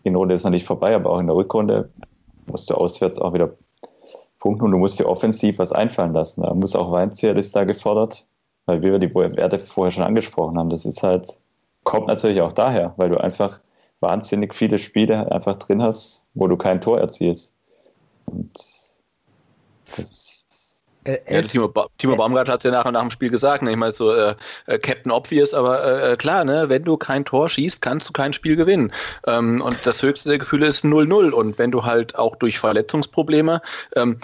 [SPEAKER 3] die Note ist noch nicht vorbei, aber auch in der Rückrunde musst du auswärts auch wieder Punkten und du musst dir offensiv was einfallen lassen. Da muss auch Weinzierl ist da gefordert, weil wir die Werte vorher schon angesprochen haben. Das ist halt, kommt natürlich auch daher, weil du einfach wahnsinnig viele Spiele einfach drin hast, wo du kein Tor erzielst. Und
[SPEAKER 2] das äh, ja, Timo, ba Timo Baumgart hat es ja nachher nach dem Spiel gesagt, ne? ich meine so äh, äh, Captain Obvious, aber äh, äh, klar, ne, wenn du kein Tor schießt, kannst du kein Spiel gewinnen. Ähm, und das höchste der Gefühle ist 0-0. Und wenn du halt auch durch Verletzungsprobleme ähm,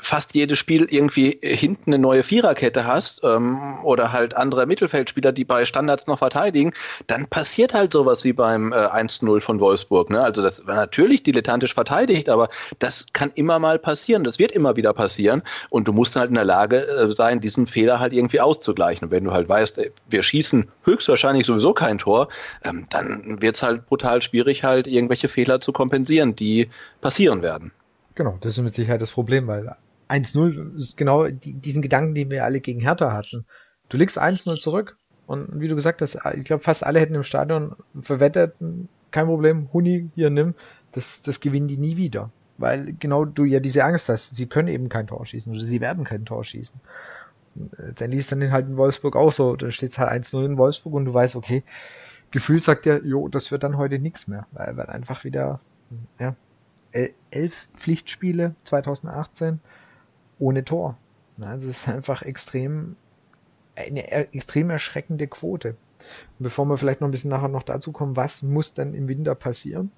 [SPEAKER 2] fast jedes Spiel irgendwie hinten eine neue Viererkette hast ähm, oder halt andere Mittelfeldspieler, die bei Standards noch verteidigen, dann passiert halt sowas wie beim äh, 1-0 von Wolfsburg. Ne? Also das war natürlich dilettantisch verteidigt, aber das kann immer mal passieren. Das wird immer wieder passieren. Und du musst halt in der Lage äh, sein, diesen Fehler halt irgendwie auszugleichen. Und wenn du halt weißt, wir schießen höchstwahrscheinlich sowieso kein Tor, ähm, dann wird es halt brutal schwierig, halt irgendwelche Fehler zu kompensieren, die passieren werden.
[SPEAKER 1] Genau, das ist mit Sicherheit das Problem, weil 1-0 ist genau diesen Gedanken, den wir alle gegen Hertha hatten. Du liegst 1-0 zurück und wie du gesagt hast, ich glaube, fast alle hätten im Stadion verwettet, kein Problem, Huni, hier nimm, das, das gewinnen die nie wieder weil genau du ja diese Angst hast, sie können eben kein Tor schießen oder sie werden kein Tor schießen. Äh, dann liest dann halt in Wolfsburg auch so, dann steht es halt 1-0 in Wolfsburg und du weißt, okay, gefühlt sagt der, jo, das wird dann heute nichts mehr, weil, weil einfach wieder, ja, elf Pflichtspiele 2018 ohne Tor. Es ist einfach extrem, eine extrem erschreckende Quote. Und bevor wir vielleicht noch ein bisschen nachher noch dazu kommen, was muss denn im Winter passieren?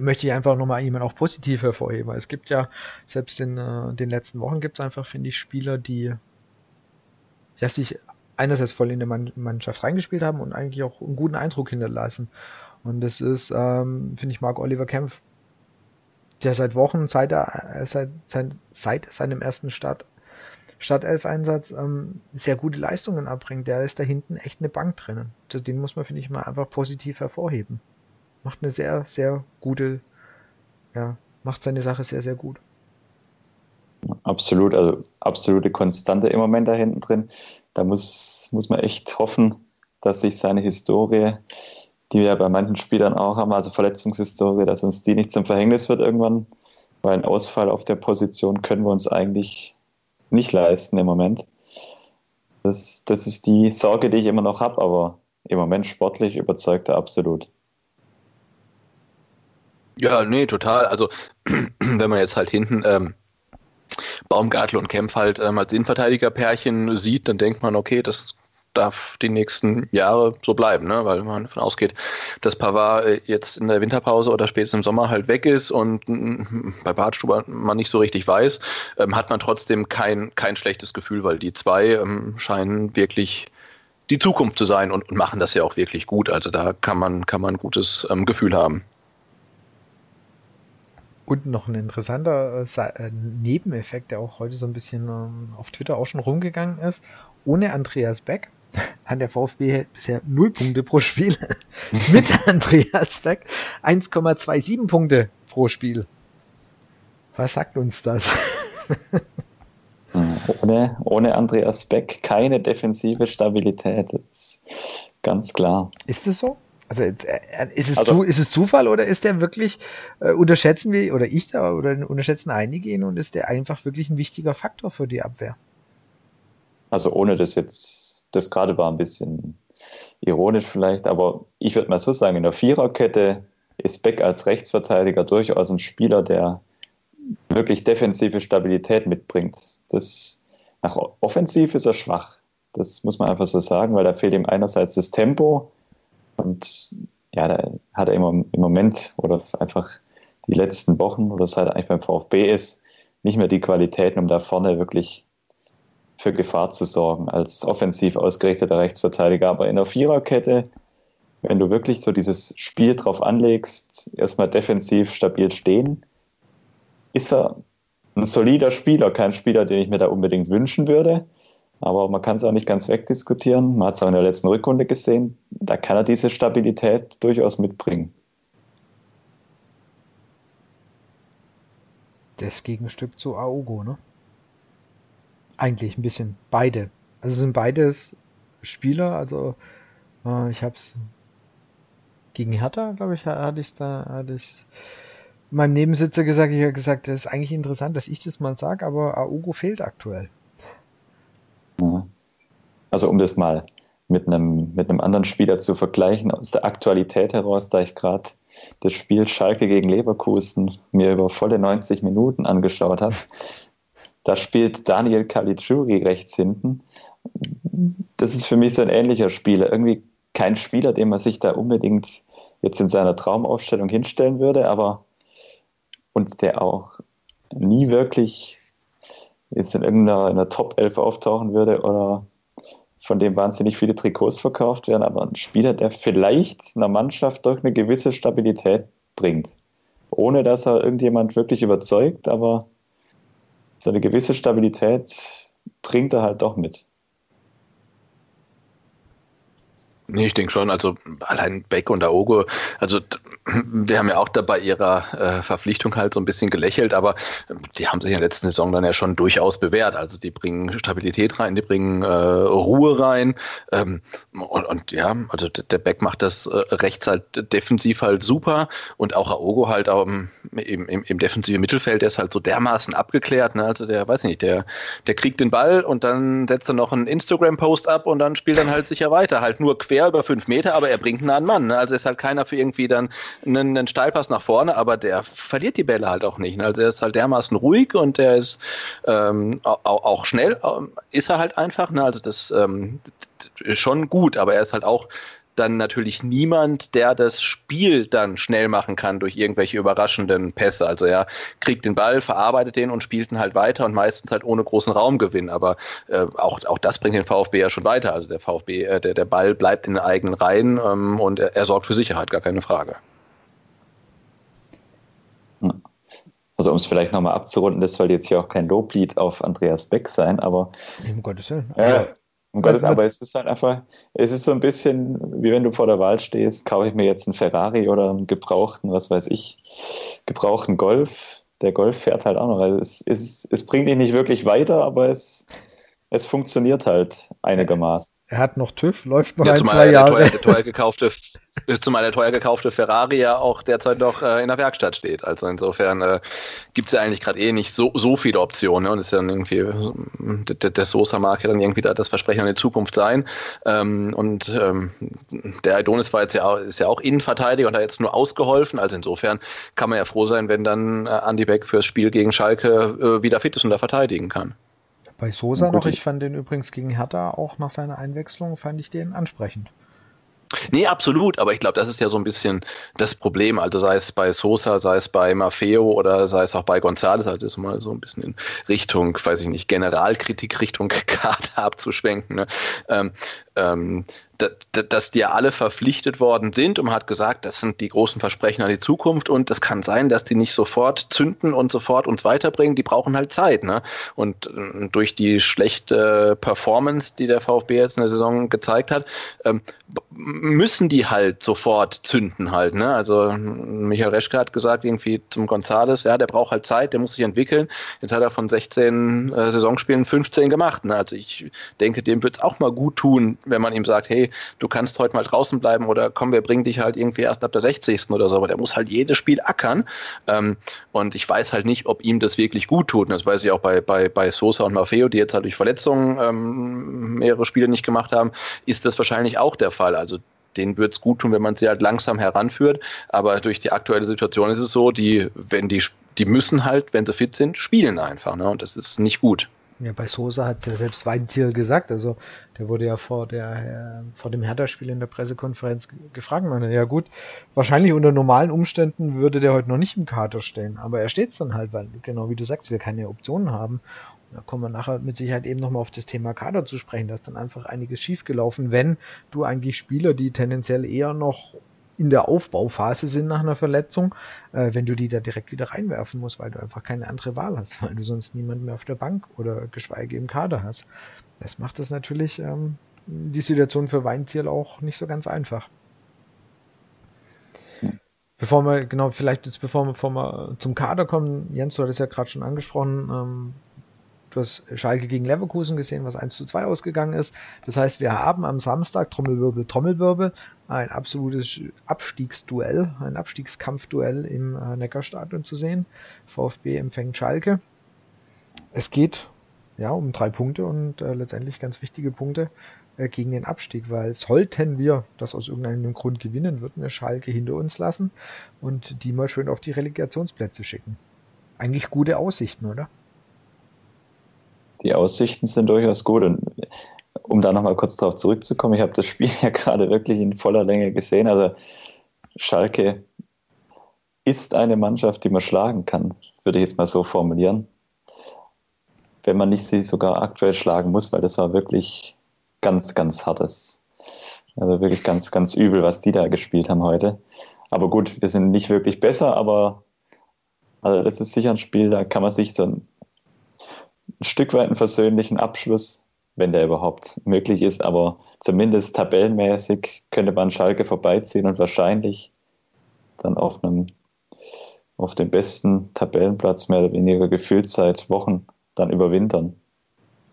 [SPEAKER 1] Möchte ich einfach nochmal jemand auch positiv hervorheben. Es gibt ja, selbst in äh, den letzten Wochen gibt es einfach, finde ich, Spieler, die ja, sich einerseits voll in die Mannschaft reingespielt haben und eigentlich auch einen guten Eindruck hinterlassen. Und das ist, ähm, finde ich, Marc Oliver Kempf, der seit Wochen, seit, er, seit, seit, seit seinem ersten Start, Startelf-Einsatz ähm, sehr gute Leistungen abbringt. Der ist da hinten echt eine Bank drinnen. Den muss man, finde ich, mal einfach positiv hervorheben macht eine sehr, sehr gute, er macht seine Sache sehr, sehr gut.
[SPEAKER 3] Absolut, also absolute Konstante im Moment da hinten drin. Da muss, muss man echt hoffen, dass sich seine Historie, die wir ja bei manchen Spielern auch haben, also Verletzungshistorie, dass uns die nicht zum Verhängnis wird irgendwann, weil ein Ausfall auf der Position können wir uns eigentlich nicht leisten im Moment. Das, das ist die Sorge, die ich immer noch habe, aber im Moment sportlich überzeugt er absolut.
[SPEAKER 2] Ja, nee, total. Also, wenn man jetzt halt hinten ähm, Baumgartel und Kempf halt ähm, als Innenverteidiger-Pärchen sieht, dann denkt man, okay, das darf die nächsten Jahre so bleiben, ne? weil man davon ausgeht, dass Pavard äh, jetzt in der Winterpause oder spätestens im Sommer halt weg ist und bei Bartstuber man nicht so richtig weiß, ähm, hat man trotzdem kein, kein schlechtes Gefühl, weil die zwei ähm, scheinen wirklich die Zukunft zu sein und, und, machen das ja auch wirklich gut. Also da kann man, kann man ein gutes ähm, Gefühl haben.
[SPEAKER 1] Und noch ein interessanter äh, äh, Nebeneffekt, der auch heute so ein bisschen ähm, auf Twitter auch schon rumgegangen ist. Ohne Andreas Beck hat der VfB bisher 0 Punkte pro Spiel. Mit Andreas Beck 1,27 Punkte pro Spiel. Was sagt uns das?
[SPEAKER 3] ohne, ohne Andreas Beck keine defensive Stabilität. Ganz klar.
[SPEAKER 1] Ist es so? Also äh, ist es, also, zu, ist es Zufall oder ist der wirklich, äh, unterschätzen wir, oder ich da, oder unterschätzen einige ihn und ist der einfach wirklich ein wichtiger Faktor für die Abwehr?
[SPEAKER 3] Also ohne das jetzt, das gerade war ein bisschen ironisch vielleicht, aber ich würde mal so sagen, in der Viererkette ist Beck als Rechtsverteidiger durchaus ein Spieler, der wirklich defensive Stabilität mitbringt. Das, nach offensiv ist er schwach. Das muss man einfach so sagen, weil da fehlt ihm einerseits das Tempo, und ja, da hat er immer im Moment oder einfach die letzten Wochen oder seit er eigentlich beim VfB ist, nicht mehr die Qualitäten, um da vorne wirklich für Gefahr zu sorgen als offensiv ausgerichteter Rechtsverteidiger. Aber in der Viererkette, wenn du wirklich so dieses Spiel drauf anlegst, erstmal defensiv stabil stehen, ist er ein solider Spieler, kein Spieler, den ich mir da unbedingt wünschen würde. Aber man kann es auch nicht ganz wegdiskutieren. Man hat es auch in der letzten Rückrunde gesehen. Da kann er diese Stabilität durchaus mitbringen.
[SPEAKER 1] Das Gegenstück zu Aogo, ne? Eigentlich ein bisschen beide. Also sind beides Spieler. Also äh, ich habe es gegen Hertha, glaube ich, hatte ich da, hatte ich meinem Nebensitzer gesagt. Ich habe gesagt, das ist eigentlich interessant, dass ich das mal sage, aber Aogo fehlt aktuell.
[SPEAKER 3] Also um das mal mit einem, mit einem anderen Spieler zu vergleichen, aus der Aktualität heraus, da ich gerade das Spiel Schalke gegen Leverkusen mir über volle 90 Minuten angeschaut habe, da spielt Daniel Caligiuri rechts hinten. Das ist für mich so ein ähnlicher Spieler. Irgendwie kein Spieler, den man sich da unbedingt jetzt in seiner Traumaufstellung hinstellen würde, aber und der auch nie wirklich jetzt in irgendeiner in Top 11 auftauchen würde oder von dem wahnsinnig viele Trikots verkauft werden, aber ein Spieler, der vielleicht einer Mannschaft doch eine gewisse Stabilität bringt. Ohne dass er irgendjemand wirklich überzeugt, aber so eine gewisse Stabilität bringt er halt doch mit.
[SPEAKER 2] Nee, ich denke schon, also allein Beck und Aogo, also wir haben ja auch da bei ihrer äh, Verpflichtung halt so ein bisschen gelächelt, aber die haben sich in der letzten Saison dann ja schon durchaus bewährt. Also die bringen Stabilität rein, die bringen äh, Ruhe rein ähm, und, und, ja, also der Beck macht das äh, rechts halt defensiv halt super und auch Aogo halt auch im, im, im defensiven Mittelfeld, der ist halt so dermaßen abgeklärt, ne? also der, weiß nicht, der, der kriegt den Ball und dann setzt er noch einen Instagram-Post ab und dann spielt dann halt sicher weiter, halt nur quer quer über fünf Meter, aber er bringt einen an Mann. Ne? Also ist halt keiner für irgendwie dann einen, einen, Steilpass nach vorne, aber der verliert die Bälle halt auch nicht. Ne? Also er ist halt dermaßen ruhig und der ist ähm, auch, auch, schnell, ähm, ist er halt einfach. Ne? Also das ähm, ist schon gut, aber er ist halt auch dann natürlich niemand, der das Spiel dann schnell machen kann durch irgendwelche überraschenden Pässe. Also er kriegt den Ball, verarbeitet den und spielt ihn halt weiter und meistens halt ohne großen Raumgewinn. Aber äh, auch, auch das bringt den VfB ja schon weiter. Also der VfB, äh, der, der Ball bleibt in den eigenen Reihen ähm, und er, er sorgt für Sicherheit, gar keine Frage.
[SPEAKER 3] Also um es vielleicht nochmal abzurunden, das soll jetzt hier auch kein Loblied auf Andreas Beck sein, aber
[SPEAKER 1] um Gottes Willen.
[SPEAKER 3] Äh, Um Gottes, aber es ist halt einfach, es ist so ein bisschen, wie wenn du vor der Wahl stehst, kaufe ich mir jetzt einen Ferrari oder einen gebrauchten, was weiß ich, gebrauchten Golf. Der Golf fährt halt auch noch. Also es, es, es bringt dich nicht wirklich weiter, aber es, es funktioniert halt einigermaßen.
[SPEAKER 1] Er hat noch TÜV, läuft noch ja, ein, zwei der Jahre.
[SPEAKER 2] Teuer, der teuer gekaufte, zumal der teuer gekaufte Ferrari ja auch derzeit noch äh, in der Werkstatt steht. Also insofern äh, gibt es ja eigentlich gerade eh nicht so, so viele Optionen. Ne? Und ist ja dann irgendwie, der, der Sosa mag ja dann irgendwie das Versprechen an die Zukunft sein. Ähm, und ähm, der Adonis war jetzt ja, ist ja auch Innenverteidiger und hat jetzt nur ausgeholfen. Also insofern kann man ja froh sein, wenn dann äh, Andy Beck fürs Spiel gegen Schalke äh, wieder fit ist und da verteidigen kann.
[SPEAKER 1] Bei Sosa noch, ich fand den übrigens gegen Hertha auch nach seiner Einwechslung, fand ich den ansprechend.
[SPEAKER 2] Nee, absolut, aber ich glaube, das ist ja so ein bisschen das Problem. Also sei es bei Sosa, sei es bei Maffeo oder sei es auch bei González, also ist mal so ein bisschen in Richtung, weiß ich nicht, Generalkritik Richtung Kader abzuschwenken. Ne? Ähm, ähm, dass die ja alle verpflichtet worden sind und man hat gesagt, das sind die großen Versprechen an die Zukunft und es kann sein, dass die nicht sofort zünden und sofort uns weiterbringen, die brauchen halt Zeit. Ne? Und äh, durch die schlechte Performance, die der VfB jetzt in der Saison gezeigt hat, ähm, müssen die halt sofort zünden halt. Ne? Also Michael Reschke hat gesagt irgendwie zum Gonzales, ja, der braucht halt Zeit, der muss sich entwickeln. Jetzt hat er von 16 äh, Saisonspielen 15 gemacht. Ne? Also ich denke, dem wird es auch mal gut tun, wenn man ihm sagt, hey, du kannst heute mal draußen bleiben oder komm, wir bringen dich halt irgendwie erst ab der 60. oder so, aber der muss halt jedes Spiel ackern. Ähm, und ich weiß halt nicht, ob ihm das wirklich gut tut. Und das weiß ich auch bei, bei, bei Sosa und Maffeo, die jetzt halt durch Verletzungen ähm, mehrere Spiele nicht gemacht haben, ist das wahrscheinlich auch der Fall. Also denen wird es gut tun, wenn man sie halt langsam heranführt. Aber durch die aktuelle Situation ist es so, die, wenn die, die müssen halt, wenn sie fit sind, spielen einfach. Ne? Und das ist nicht gut.
[SPEAKER 1] Ja, bei Sosa hat ja selbst Weinziel gesagt, also der wurde ja vor der äh, vor dem Hertha-Spiel in der Pressekonferenz gefragt, meine, ja gut, wahrscheinlich unter normalen Umständen würde der heute noch nicht im Kader stehen, aber er steht dann halt, weil genau wie du sagst, wir keine Optionen haben. Da kommen wir nachher mit Sicherheit eben nochmal auf das Thema Kader zu sprechen, da ist dann einfach einiges schiefgelaufen, wenn du eigentlich Spieler, die tendenziell eher noch in der Aufbauphase sind nach einer Verletzung, äh, wenn du die da direkt wieder reinwerfen musst, weil du einfach keine andere Wahl hast, weil du sonst niemanden mehr auf der Bank oder geschweige im Kader hast. Das macht es natürlich ähm, die Situation für Weinziel auch nicht so ganz einfach. Bevor wir, genau, vielleicht jetzt bevor wir, bevor wir zum Kader kommen, Jens, du hattest ja gerade schon angesprochen, ähm, Du hast Schalke gegen Leverkusen gesehen, was 1 zu 2 ausgegangen ist. Das heißt, wir haben am Samstag Trommelwirbel, Trommelwirbel ein absolutes Abstiegsduell, ein Abstiegskampfduell im äh, Neckarstadion zu sehen. VfB empfängt Schalke. Es geht ja um drei Punkte und äh, letztendlich ganz wichtige Punkte äh, gegen den Abstieg, weil sollten wir das aus irgendeinem Grund gewinnen, würden wir Schalke hinter uns lassen und die mal schön auf die Relegationsplätze schicken. Eigentlich gute Aussichten, oder?
[SPEAKER 3] die Aussichten sind durchaus gut. Und um da nochmal kurz darauf zurückzukommen, ich habe das Spiel ja gerade wirklich in voller Länge gesehen. Also Schalke ist eine Mannschaft, die man schlagen kann, würde ich jetzt mal so formulieren. Wenn man nicht sie sogar aktuell schlagen muss, weil das war wirklich ganz, ganz hartes. Also wirklich ganz, ganz übel, was die da gespielt haben heute. Aber gut, wir sind nicht wirklich besser, aber also das ist sicher ein Spiel, da kann man sich so ein ein Stück weit einen versöhnlichen Abschluss, wenn der überhaupt möglich ist, aber zumindest tabellenmäßig könnte man Schalke vorbeiziehen und wahrscheinlich dann auf einem auf dem besten Tabellenplatz mehr oder weniger gefühlt seit Wochen dann überwintern.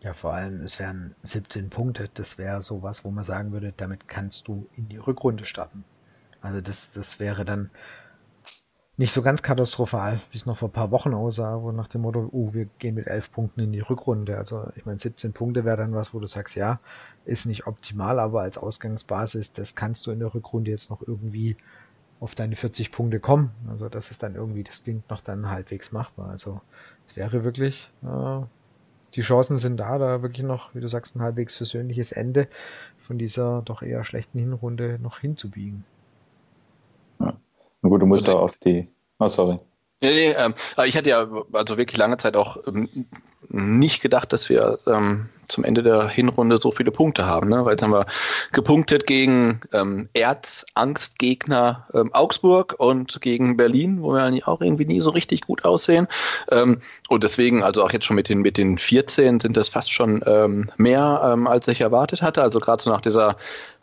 [SPEAKER 1] Ja, vor allem, es wären 17 Punkte. Das wäre sowas, wo man sagen würde, damit kannst du in die Rückrunde starten. Also das, das wäre dann nicht so ganz katastrophal, wie es noch vor ein paar Wochen aussah, wo nach dem Motto, oh, wir gehen mit elf Punkten in die Rückrunde. Also ich meine, 17 Punkte wäre dann was, wo du sagst, ja, ist nicht optimal, aber als Ausgangsbasis, das kannst du in der Rückrunde jetzt noch irgendwie auf deine 40 Punkte kommen. Also das ist dann irgendwie, das klingt noch dann halbwegs machbar. Also wäre wirklich, äh, die Chancen sind da, da wirklich noch, wie du sagst, ein halbwegs versöhnliches Ende von dieser doch eher schlechten Hinrunde noch hinzubiegen.
[SPEAKER 3] Na gut, du musst also, auf die. Oh, sorry.
[SPEAKER 2] Nee, nee, ähm, ich hatte ja also wirklich lange Zeit auch ähm, nicht gedacht, dass wir ähm, zum Ende der Hinrunde so viele Punkte haben, ne? weil jetzt haben wir gepunktet gegen ähm, Erzangstgegner ähm, Augsburg und gegen Berlin, wo wir eigentlich auch irgendwie nie so richtig gut aussehen. Ähm, und deswegen, also auch jetzt schon mit den, mit den 14 sind das fast schon ähm, mehr, ähm, als ich erwartet hatte. Also gerade so nach dieser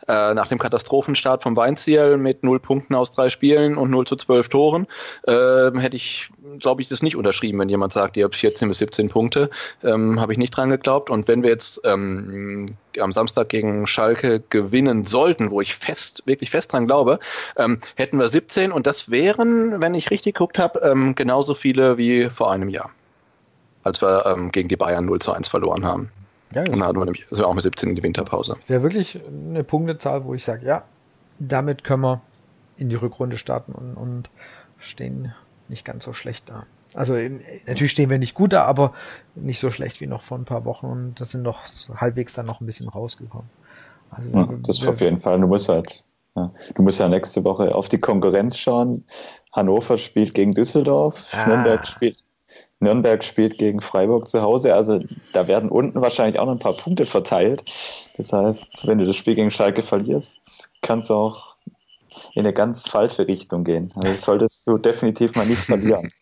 [SPEAKER 2] äh, nach dem Katastrophenstart vom Weinziel mit null Punkten aus drei Spielen und 0 zu 12 Toren, äh, hätte ich, glaube ich, das nicht unterschrieben, wenn jemand sagt, ihr habt 14 bis 17 Punkte. Ähm, Habe ich nicht dran geglaubt. Und wenn wir jetzt ähm, am Samstag gegen Schalke gewinnen sollten, wo ich fest, wirklich fest dran glaube, ähm, hätten wir 17 und das wären, wenn ich richtig geguckt habe, ähm, genauso viele wie vor einem Jahr, als wir ähm, gegen die Bayern 0 zu 1 verloren haben. Ja, und dann hatten wir nämlich, also auch mit 17 in die Winterpause.
[SPEAKER 1] Wäre wirklich eine Punktezahl, wo ich sage, ja, damit können wir in die Rückrunde starten und, und stehen nicht ganz so schlecht da. Also natürlich stehen wir nicht gut da, aber nicht so schlecht wie noch vor ein paar Wochen und das sind noch halbwegs dann noch ein bisschen rausgekommen.
[SPEAKER 3] Also, ja, das auf jeden Fall. Du musst halt, ja, du musst ja nächste Woche auf die Konkurrenz schauen. Hannover spielt gegen Düsseldorf, ah. Nürnberg spielt Nürnberg spielt gegen Freiburg zu Hause. Also da werden unten wahrscheinlich auch noch ein paar Punkte verteilt. Das heißt, wenn du das Spiel gegen Schalke verlierst, kannst du auch in eine ganz falsche Richtung gehen. Also das solltest du definitiv mal nicht verlieren.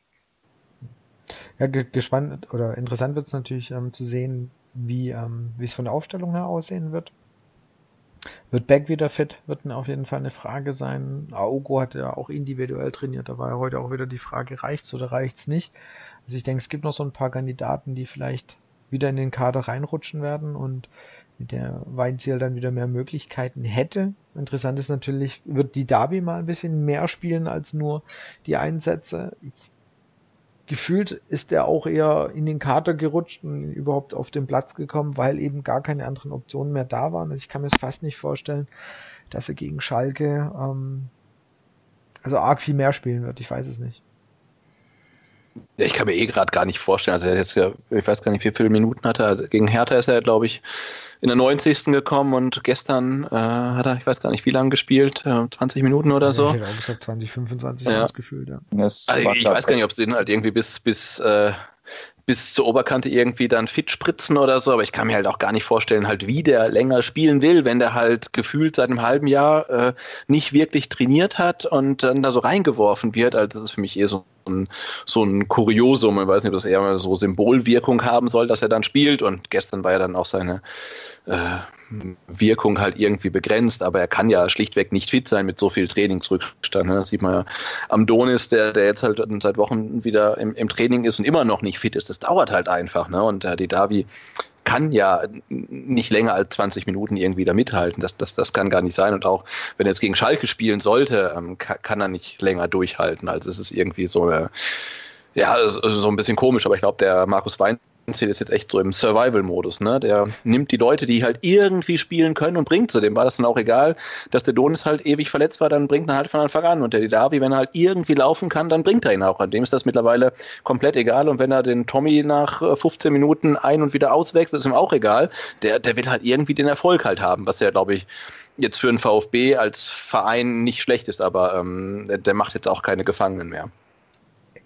[SPEAKER 1] Ja, gespannt oder interessant wird es natürlich ähm, zu sehen, wie ähm, es von der Aufstellung her aussehen wird. Wird Beck wieder fit? Wird auf jeden Fall eine Frage sein. Aogo hat ja auch individuell trainiert. Da war ja heute auch wieder die Frage, reicht's oder reicht's nicht? Also ich denke, es gibt noch so ein paar Kandidaten, die vielleicht wieder in den Kader reinrutschen werden und der Weinziel dann wieder mehr Möglichkeiten hätte. Interessant ist natürlich, wird die Derby mal ein bisschen mehr spielen als nur die Einsätze. Ich, gefühlt ist er auch eher in den Kader gerutscht und überhaupt auf den Platz gekommen, weil eben gar keine anderen Optionen mehr da waren. Also ich kann mir es fast nicht vorstellen, dass er gegen Schalke ähm, also arg viel mehr spielen wird. Ich weiß es nicht.
[SPEAKER 2] Ja, ich kann mir eh gerade gar nicht vorstellen. Also er jetzt ja, ich weiß gar nicht, wie viele Minuten hat er. Also gegen Hertha ist er, glaube ich, in der 90. gekommen und gestern äh, hat er, ich weiß gar nicht, wie lange gespielt, äh, 20 Minuten oder so.
[SPEAKER 1] Ich hätte auch gesagt 20, 25 ja. gefühlt, ja.
[SPEAKER 2] Also ich weiß gar nicht, ob es den halt irgendwie bis, bis äh, bis zur Oberkante irgendwie dann fit spritzen oder so, aber ich kann mir halt auch gar nicht vorstellen, halt wie der länger spielen will, wenn der halt gefühlt seit einem halben Jahr äh, nicht wirklich trainiert hat und dann da so reingeworfen wird. Also das ist für mich eher so ein, so ein Kuriosum. Ich weiß nicht, ob das eher so Symbolwirkung haben soll, dass er dann spielt und gestern war ja dann auch seine äh, Wirkung halt irgendwie begrenzt, aber er kann ja schlichtweg nicht fit sein mit so viel Trainingsrückstand. Ne? Das sieht man ja am Donis, der, der jetzt halt seit Wochen wieder im, im Training ist und immer noch nicht fit ist. Das dauert halt einfach. Ne? Und äh, die Davi kann ja nicht länger als 20 Minuten irgendwie da mithalten. Das, das, das kann gar nicht sein. Und auch wenn er jetzt gegen Schalke spielen sollte, ähm, kann, kann, er nicht länger durchhalten. Also es ist irgendwie so eine, ja, so ein bisschen komisch, aber ich glaube, der Markus Wein Ziel ist jetzt echt so im Survival-Modus, ne? Der nimmt die Leute, die halt irgendwie spielen können und bringt sie. Dem war das dann auch egal, dass der Donis halt ewig verletzt war, dann bringt er halt von Anfang an. Und der Didavi, wenn er halt irgendwie laufen kann, dann bringt er ihn auch. Dem ist das mittlerweile komplett egal. Und wenn er den Tommy nach 15 äh, Minuten ein- und wieder auswechselt, ist ihm auch egal. Der, der will halt irgendwie den Erfolg halt haben, was ja, glaube ich, jetzt für einen VfB als Verein nicht schlecht ist, aber ähm, der macht jetzt auch keine Gefangenen mehr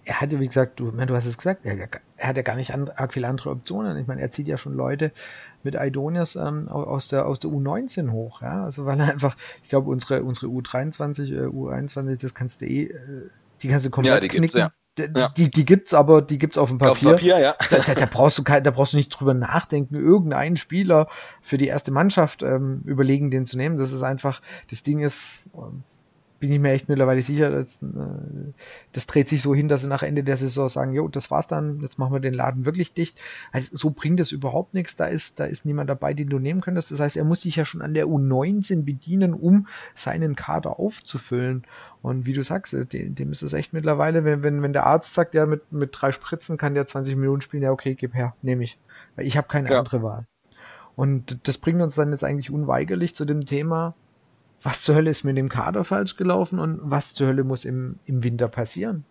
[SPEAKER 1] er hatte, wie gesagt, du, du hast es gesagt, er, er hat ja gar nicht arg viele andere Optionen. Ich meine, er zieht ja schon Leute mit Aidonias ähm, aus, der, aus der U19 hoch. Ja? Also weil er einfach, ich glaube, unsere, unsere U23, äh, U21, das kannst du eh, äh, die kannst du komplett ja, die knicken. Gibt's, ja. Ja. Die, die gibt's aber, die gibt's auf dem Papier. Auf Papier ja. da, da, da, brauchst du kein, da brauchst du nicht drüber nachdenken, irgendeinen Spieler für die erste Mannschaft ähm, überlegen, den zu nehmen. Das ist einfach, das Ding ist, ähm, bin ich mir echt mittlerweile sicher, dass, äh, das dreht sich so hin, dass sie nach Ende der Saison sagen, jo, das war's dann, jetzt machen wir den Laden wirklich dicht. Also so bringt es überhaupt nichts, da ist, da ist niemand dabei, den du nehmen könntest. Das heißt, er muss sich ja schon an der U19 bedienen, um seinen Kader aufzufüllen. Und wie du sagst, äh, dem, dem ist es echt mittlerweile, wenn, wenn, wenn der Arzt sagt, ja, mit, mit drei Spritzen kann der 20 Millionen spielen, ja, okay, gib her, nehme ich. Weil ich habe keine ja. andere Wahl. Und das bringt uns dann jetzt eigentlich unweigerlich zu dem Thema, was zur Hölle ist mit dem Kader falsch gelaufen und was zur Hölle muss im, im Winter passieren,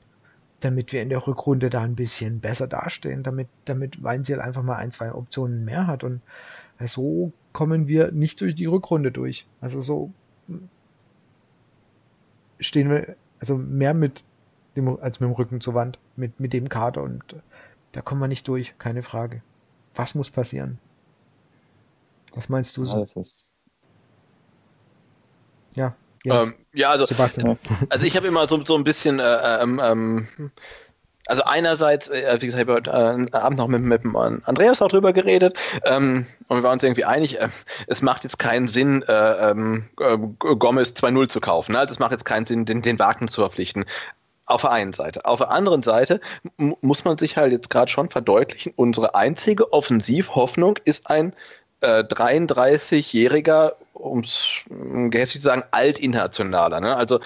[SPEAKER 1] damit wir in der Rückrunde da ein bisschen besser dastehen, damit, damit Weinziel einfach mal ein, zwei Optionen mehr hat und so kommen wir nicht durch die Rückrunde durch. Also so stehen wir, also mehr mit als mit dem Rücken zur Wand, mit, mit dem Kader und äh, da kommen wir nicht durch, keine Frage. Was muss passieren? Was meinst du so? Ja,
[SPEAKER 2] ja, ähm, ja also, Sebastian. also ich habe immer so, so ein bisschen äh, ähm, ähm, also einerseits, äh, wie gesagt, ich habe heute äh, Abend noch mit, mit Andreas auch drüber geredet ähm, und wir waren uns irgendwie einig, äh, es macht jetzt keinen Sinn, äh, ähm, äh, Gomez 2-0 zu kaufen. Ne? Also es macht jetzt keinen Sinn, den, den Wagner zu verpflichten. Auf der einen Seite. Auf der anderen Seite muss man sich halt jetzt gerade schon verdeutlichen, unsere einzige Offensivhoffnung ist ein äh, 33-jähriger um es gehässig zu sagen, altinternationaler. Ne? Also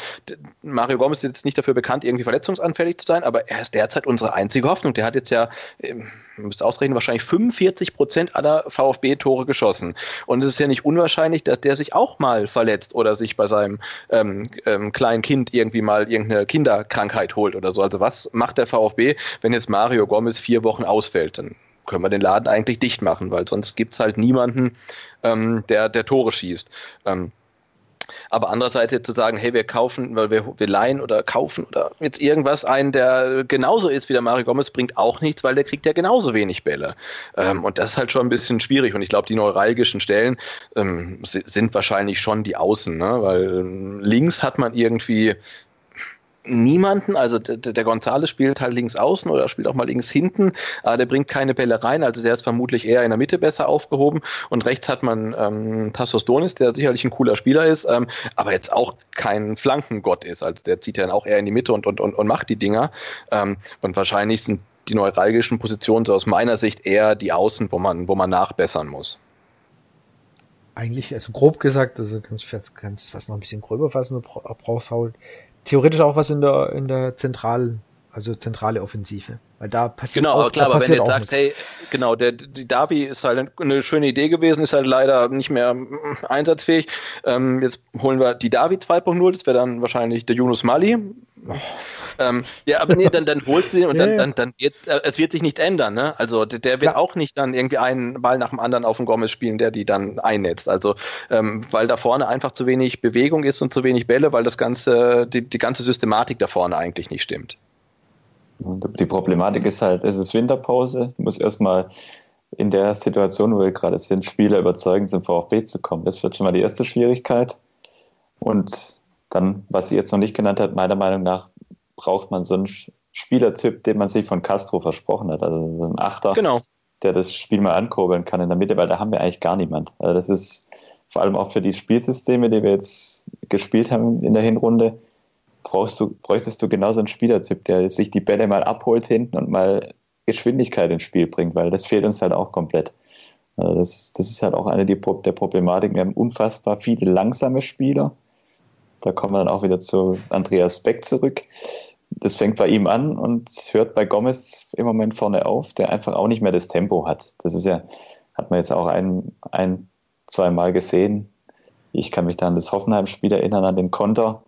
[SPEAKER 2] Mario Gomez ist jetzt nicht dafür bekannt, irgendwie verletzungsanfällig zu sein, aber er ist derzeit unsere einzige Hoffnung. Der hat jetzt ja, ähm, müsst ausrechnen, wahrscheinlich 45 Prozent aller VfB-Tore geschossen. Und es ist ja nicht unwahrscheinlich, dass der sich auch mal verletzt oder sich bei seinem ähm, ähm, kleinen Kind irgendwie mal irgendeine Kinderkrankheit holt oder so. Also was macht der VfB, wenn jetzt Mario Gomez vier Wochen ausfällt? Dann können wir den Laden eigentlich dicht machen, weil sonst gibt es halt niemanden, ähm, der, der Tore schießt. Ähm, aber andererseits jetzt zu sagen, hey, wir kaufen, weil wir, wir leihen oder kaufen oder jetzt irgendwas ein, der genauso ist wie der Mario Gomez, bringt auch nichts, weil der kriegt ja genauso wenig Bälle. Ähm, und das ist halt schon ein bisschen schwierig. Und ich glaube, die neuralgischen Stellen ähm, sind wahrscheinlich schon die Außen, ne? weil ähm, links hat man irgendwie niemanden. Also der, der Gonzales spielt halt links außen oder spielt auch mal links hinten, aber der bringt keine Bälle rein. Also der ist vermutlich eher in der Mitte besser aufgehoben. Und rechts hat man ähm, Tassos Donis, der sicherlich ein cooler Spieler ist, ähm, aber jetzt auch kein Flankengott ist. Also der zieht ja auch eher in die Mitte und, und, und, und macht die Dinger. Ähm, und wahrscheinlich sind die neuralgischen Positionen so aus meiner Sicht eher die Außen, wo man, wo man nachbessern muss
[SPEAKER 1] eigentlich, also grob gesagt, also kannst du kannst fast noch ein bisschen gröber fassen, du brauchst halt theoretisch auch was in der, in der zentralen, also zentrale Offensive. Weil da passiert
[SPEAKER 2] Genau, auch, klar, aber wenn du jetzt sagst, hey, genau, der, die Davi ist halt eine schöne Idee gewesen, ist halt leider nicht mehr einsatzfähig. Ähm, jetzt holen wir die Davi 2.0, das wäre dann wahrscheinlich der Yunus Mali. Oh. Ähm, ja, aber nee, dann, dann holst du den und dann, dann, dann wird, äh, es wird sich nichts ändern, ne? Also der, der wird Klar. auch nicht dann irgendwie einen Ball nach dem anderen auf den Gomez spielen, der die dann einnetzt. Also, ähm, weil da vorne einfach zu wenig Bewegung ist und zu wenig Bälle, weil das ganze, die, die ganze Systematik da vorne eigentlich nicht stimmt.
[SPEAKER 3] Die Problematik ist halt, es ist Winterpause, du musst erstmal in der Situation, wo wir gerade sind, Spieler überzeugen, zum VfB zu kommen. Das wird schon mal die erste Schwierigkeit. Und dann, was sie jetzt noch nicht genannt hat, meiner Meinung nach braucht man so einen Spielertyp, den man sich von Castro versprochen hat. Also so ein Achter,
[SPEAKER 2] genau.
[SPEAKER 3] der das Spiel mal ankurbeln kann in der Mitte, weil da haben wir eigentlich gar niemand. Also das ist vor allem auch für die Spielsysteme, die wir jetzt gespielt haben in der Hinrunde, brauchst du, bräuchtest du genauso einen Spielertyp, der sich die Bälle mal abholt hinten und mal Geschwindigkeit ins Spiel bringt, weil das fehlt uns halt auch komplett. Also das, das ist halt auch eine der Problematiken. Wir haben unfassbar viele langsame Spieler. Da kommen wir dann auch wieder zu Andreas Beck zurück. Das fängt bei ihm an und hört bei Gomez im Moment vorne auf, der einfach auch nicht mehr das Tempo hat. Das ist ja, hat man jetzt auch ein, ein zwei Mal gesehen. Ich kann mich da an das Hoffenheim-Spiel erinnern, an den Konter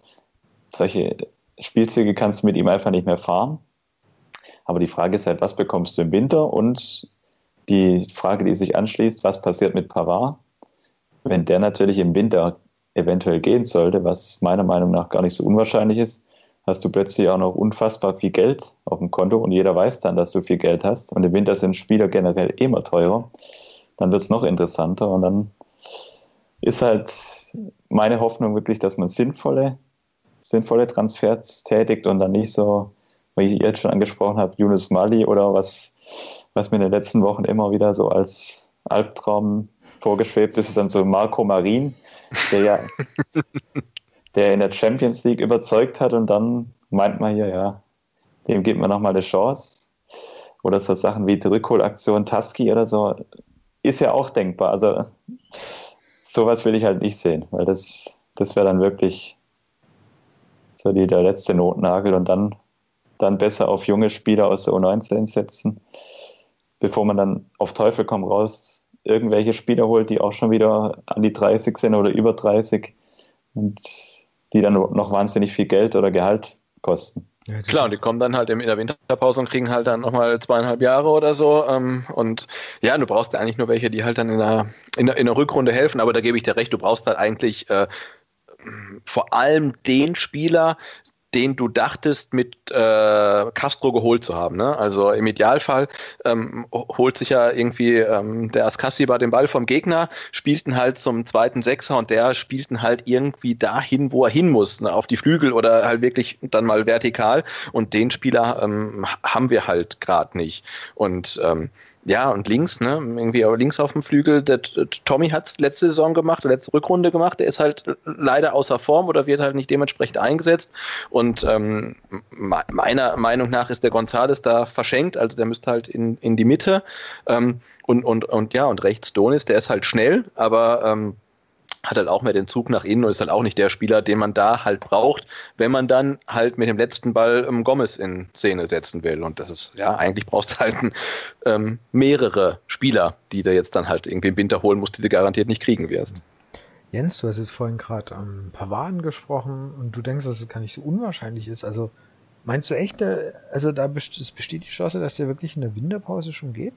[SPEAKER 3] solche Spielzüge kannst du mit ihm einfach nicht mehr fahren. Aber die Frage ist halt, was bekommst du im Winter? Und die Frage, die sich anschließt, was passiert mit Pavard? Wenn der natürlich im Winter eventuell gehen sollte, was meiner Meinung nach gar nicht so unwahrscheinlich ist, hast du plötzlich auch noch unfassbar viel Geld auf dem Konto und jeder weiß dann, dass du viel Geld hast. Und im Winter sind Spieler generell immer teurer. Dann wird es noch interessanter und dann ist halt meine Hoffnung wirklich, dass man sinnvolle sinnvolle Transfers tätigt und dann nicht so, wie ich jetzt schon angesprochen habe, Yunus Mali oder was, was mir in den letzten Wochen immer wieder so als Albtraum vorgeschwebt ist, ist dann so Marco Marin, der ja der in der Champions League überzeugt hat und dann meint man hier, ja, dem gibt man nochmal eine Chance. Oder so Sachen wie die Rückholaktion Taski oder so, ist ja auch denkbar. Also sowas will ich halt nicht sehen, weil das, das wäre dann wirklich so die, der letzte Notnagel und dann, dann besser auf junge Spieler aus der U19 setzen, bevor man dann auf Teufel komm raus irgendwelche Spieler holt, die auch schon wieder an die 30 sind oder über 30 und die dann noch wahnsinnig viel Geld oder Gehalt kosten.
[SPEAKER 2] Ja, Klar, und die kommen dann halt in der Winterpause und kriegen halt dann nochmal zweieinhalb Jahre oder so. Ähm, und ja, du brauchst ja eigentlich nur welche, die halt dann in der, in der, in der Rückrunde helfen, aber da gebe ich dir recht, du brauchst halt eigentlich äh, vor allem den Spieler, den du dachtest, mit äh, Castro geholt zu haben. Ne? Also im Idealfall ähm, holt sich ja irgendwie ähm, der Askasiba den Ball vom Gegner, spielten halt zum zweiten Sechser und der spielten halt irgendwie dahin, wo er hin muss, ne? auf die Flügel oder halt wirklich dann mal vertikal. Und den Spieler ähm, haben wir halt gerade nicht. Und ähm, ja, und links, ne, irgendwie links auf dem Flügel, der, der Tommy hat es letzte Saison gemacht, letzte Rückrunde gemacht, der ist halt leider außer Form oder wird halt nicht dementsprechend eingesetzt. Und ähm, meiner Meinung nach ist der Gonzales da verschenkt, also der müsste halt in, in die Mitte. Ähm, und, und, und ja, und rechts Donis, der ist halt schnell, aber ähm, hat halt auch mehr den Zug nach innen und ist halt auch nicht der Spieler, den man da halt braucht, wenn man dann halt mit dem letzten Ball ähm, Gomez in Szene setzen will. Und das ist, ja, eigentlich brauchst du halt ähm, mehrere Spieler, die du jetzt dann halt irgendwie im Winter holen musst, die du garantiert nicht kriegen wirst.
[SPEAKER 1] Jens, du hast jetzt vorhin gerade am ähm, Pavard gesprochen und du denkst, dass es gar nicht so unwahrscheinlich ist. Also meinst du echt, also da besteht die Chance, dass der wirklich in der Winterpause schon geht?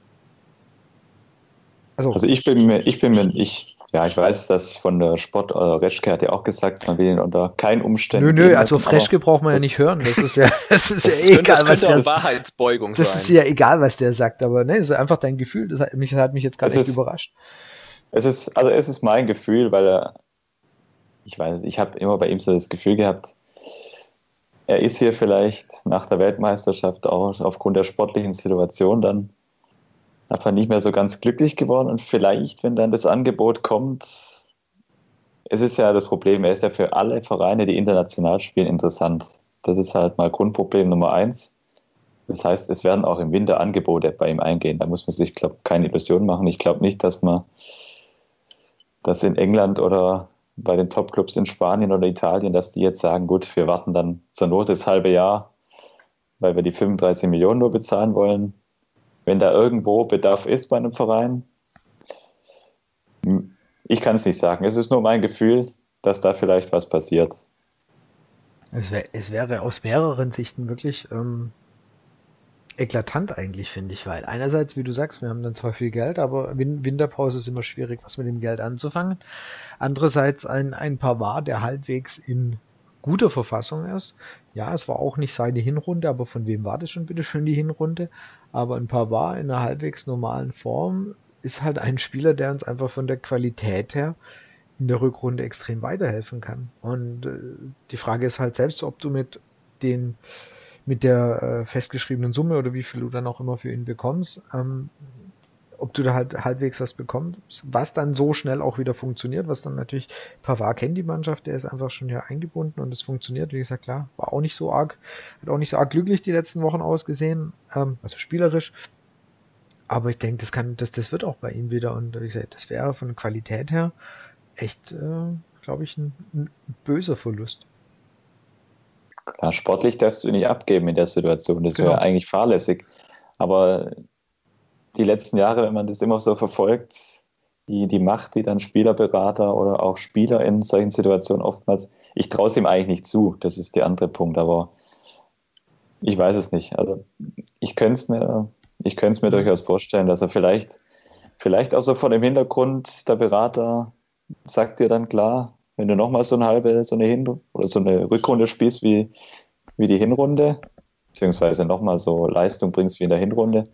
[SPEAKER 3] Also, also ich bin mir, ich bin mir, ich ja, ich weiß, dass von der Sport, äh, Reschke hat ja auch gesagt, man will ihn unter keinen Umständen.
[SPEAKER 1] Nö, nö, also Reschke braucht man ja nicht hören. Das ist ja, das ist das ja egal, was der
[SPEAKER 2] Wahrheitsbeugung
[SPEAKER 1] Das sein. ist ja egal, was der sagt, aber ne, ist einfach dein Gefühl. Das hat mich, hat mich jetzt gerade echt überrascht.
[SPEAKER 3] Es ist, also es ist mein Gefühl, weil er, ich weiß, ich habe immer bei ihm so das Gefühl gehabt, er ist hier vielleicht nach der Weltmeisterschaft auch aufgrund der sportlichen Situation dann einfach nicht mehr so ganz glücklich geworden und vielleicht, wenn dann das Angebot kommt, es ist ja das Problem, er ist ja für alle Vereine, die international spielen, interessant. Das ist halt mal Grundproblem Nummer eins. Das heißt, es werden auch im Winter Angebote bei ihm eingehen. Da muss man sich, glaube keine Illusionen machen. Ich glaube nicht, dass man das in England oder bei den Topclubs in Spanien oder Italien, dass die jetzt sagen, gut, wir warten dann zur Not das halbe Jahr, weil wir die 35 Millionen nur bezahlen wollen wenn da irgendwo Bedarf ist bei einem Verein. Ich kann es nicht sagen. Es ist nur mein Gefühl, dass da vielleicht was passiert.
[SPEAKER 1] Es, wär, es wäre aus mehreren Sichten wirklich ähm, eklatant eigentlich, finde ich, weil einerseits, wie du sagst, wir haben dann zwar viel Geld, aber Winterpause ist immer schwierig, was mit dem Geld anzufangen. Andererseits ein, ein Pavard, der halbwegs in guter Verfassung ist. Ja, es war auch nicht seine Hinrunde, aber von wem war das schon bitte schön die Hinrunde? Aber ein Pavard in einer halbwegs normalen Form ist halt ein Spieler, der uns einfach von der Qualität her in der Rückrunde extrem weiterhelfen kann. Und äh, die Frage ist halt selbst, ob du mit den mit der äh, festgeschriebenen Summe oder wie viel du dann auch immer für ihn bekommst, ähm, ob du da halt halbwegs was bekommst, was dann so schnell auch wieder funktioniert, was dann natürlich Pavard kennt die Mannschaft, der ist einfach schon hier eingebunden und es funktioniert. Wie gesagt, klar, war auch nicht so arg, hat auch nicht so arg glücklich die letzten Wochen ausgesehen, ähm, also spielerisch. Aber ich denke, das kann, das, das wird auch bei ihm wieder und wie gesagt, das wäre von Qualität her echt, äh, glaube ich, ein, ein böser Verlust.
[SPEAKER 3] Klar, sportlich darfst du ihn nicht abgeben in der Situation. Das genau. wäre eigentlich fahrlässig. Aber die letzten Jahre, wenn man das immer so verfolgt, die, die Macht, die dann Spielerberater oder auch Spieler in solchen Situationen oftmals, ich traue es ihm eigentlich nicht zu, das ist der andere Punkt, aber ich weiß es nicht. Also ich könnte es mir, ich könnte es mir durchaus vorstellen, dass er vielleicht, vielleicht auch so von dem Hintergrund, der Berater sagt dir dann klar, wenn du nochmal so eine halbe, so eine Hin oder so eine Rückrunde spielst wie, wie die Hinrunde, beziehungsweise nochmal so Leistung bringst wie in der Hinrunde,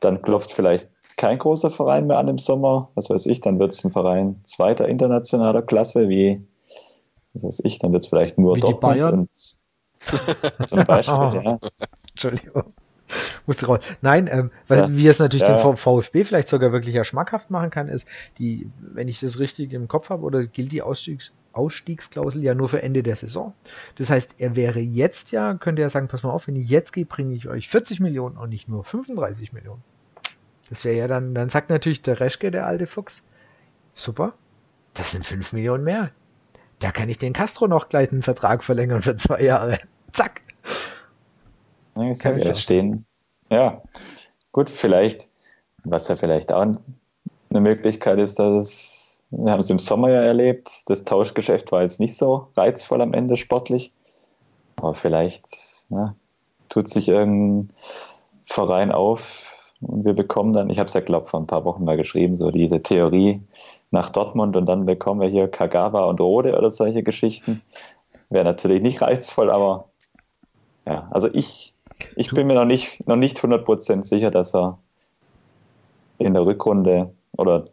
[SPEAKER 3] dann klopft vielleicht kein großer Verein mehr an im Sommer, was weiß ich, dann wird es ein Verein zweiter internationaler Klasse, wie, was weiß ich, dann wird es vielleicht nur
[SPEAKER 1] wie Dortmund die Bayern?
[SPEAKER 3] und zum Beispiel, ja.
[SPEAKER 1] Entschuldigung. Musste raus. Nein, ähm, weil, ja. wie es natürlich ja. den VfB vielleicht sogar wirklich ja schmackhaft machen kann, ist, die, wenn ich das richtig im Kopf habe, oder gilt die Ausstiegs Ausstiegsklausel ja nur für Ende der Saison. Das heißt, er wäre jetzt ja, könnte er sagen, pass mal auf, wenn ich jetzt gehe, bringe ich euch 40 Millionen und nicht nur 35 Millionen. Das wäre ja dann, dann sagt natürlich der Reschke, der alte Fuchs, super, das sind 5 Millionen mehr. Da kann ich den Castro noch gleich einen Vertrag verlängern für zwei Jahre. Zack.
[SPEAKER 3] Ja, jetzt kann ich stehen. Ja, gut, vielleicht, was ja vielleicht auch eine Möglichkeit ist, dass wir haben es im Sommer ja erlebt. Das Tauschgeschäft war jetzt nicht so reizvoll am Ende sportlich. Aber vielleicht ja, tut sich irgendein Verein auf und wir bekommen dann, ich habe es ja, glaube vor ein paar Wochen mal geschrieben, so diese Theorie nach Dortmund und dann bekommen wir hier Kagawa und Rode oder solche Geschichten. wäre natürlich nicht reizvoll, aber ja, also ich, ich bin mir noch nicht, noch nicht 100% sicher, dass er in der Rückrunde oder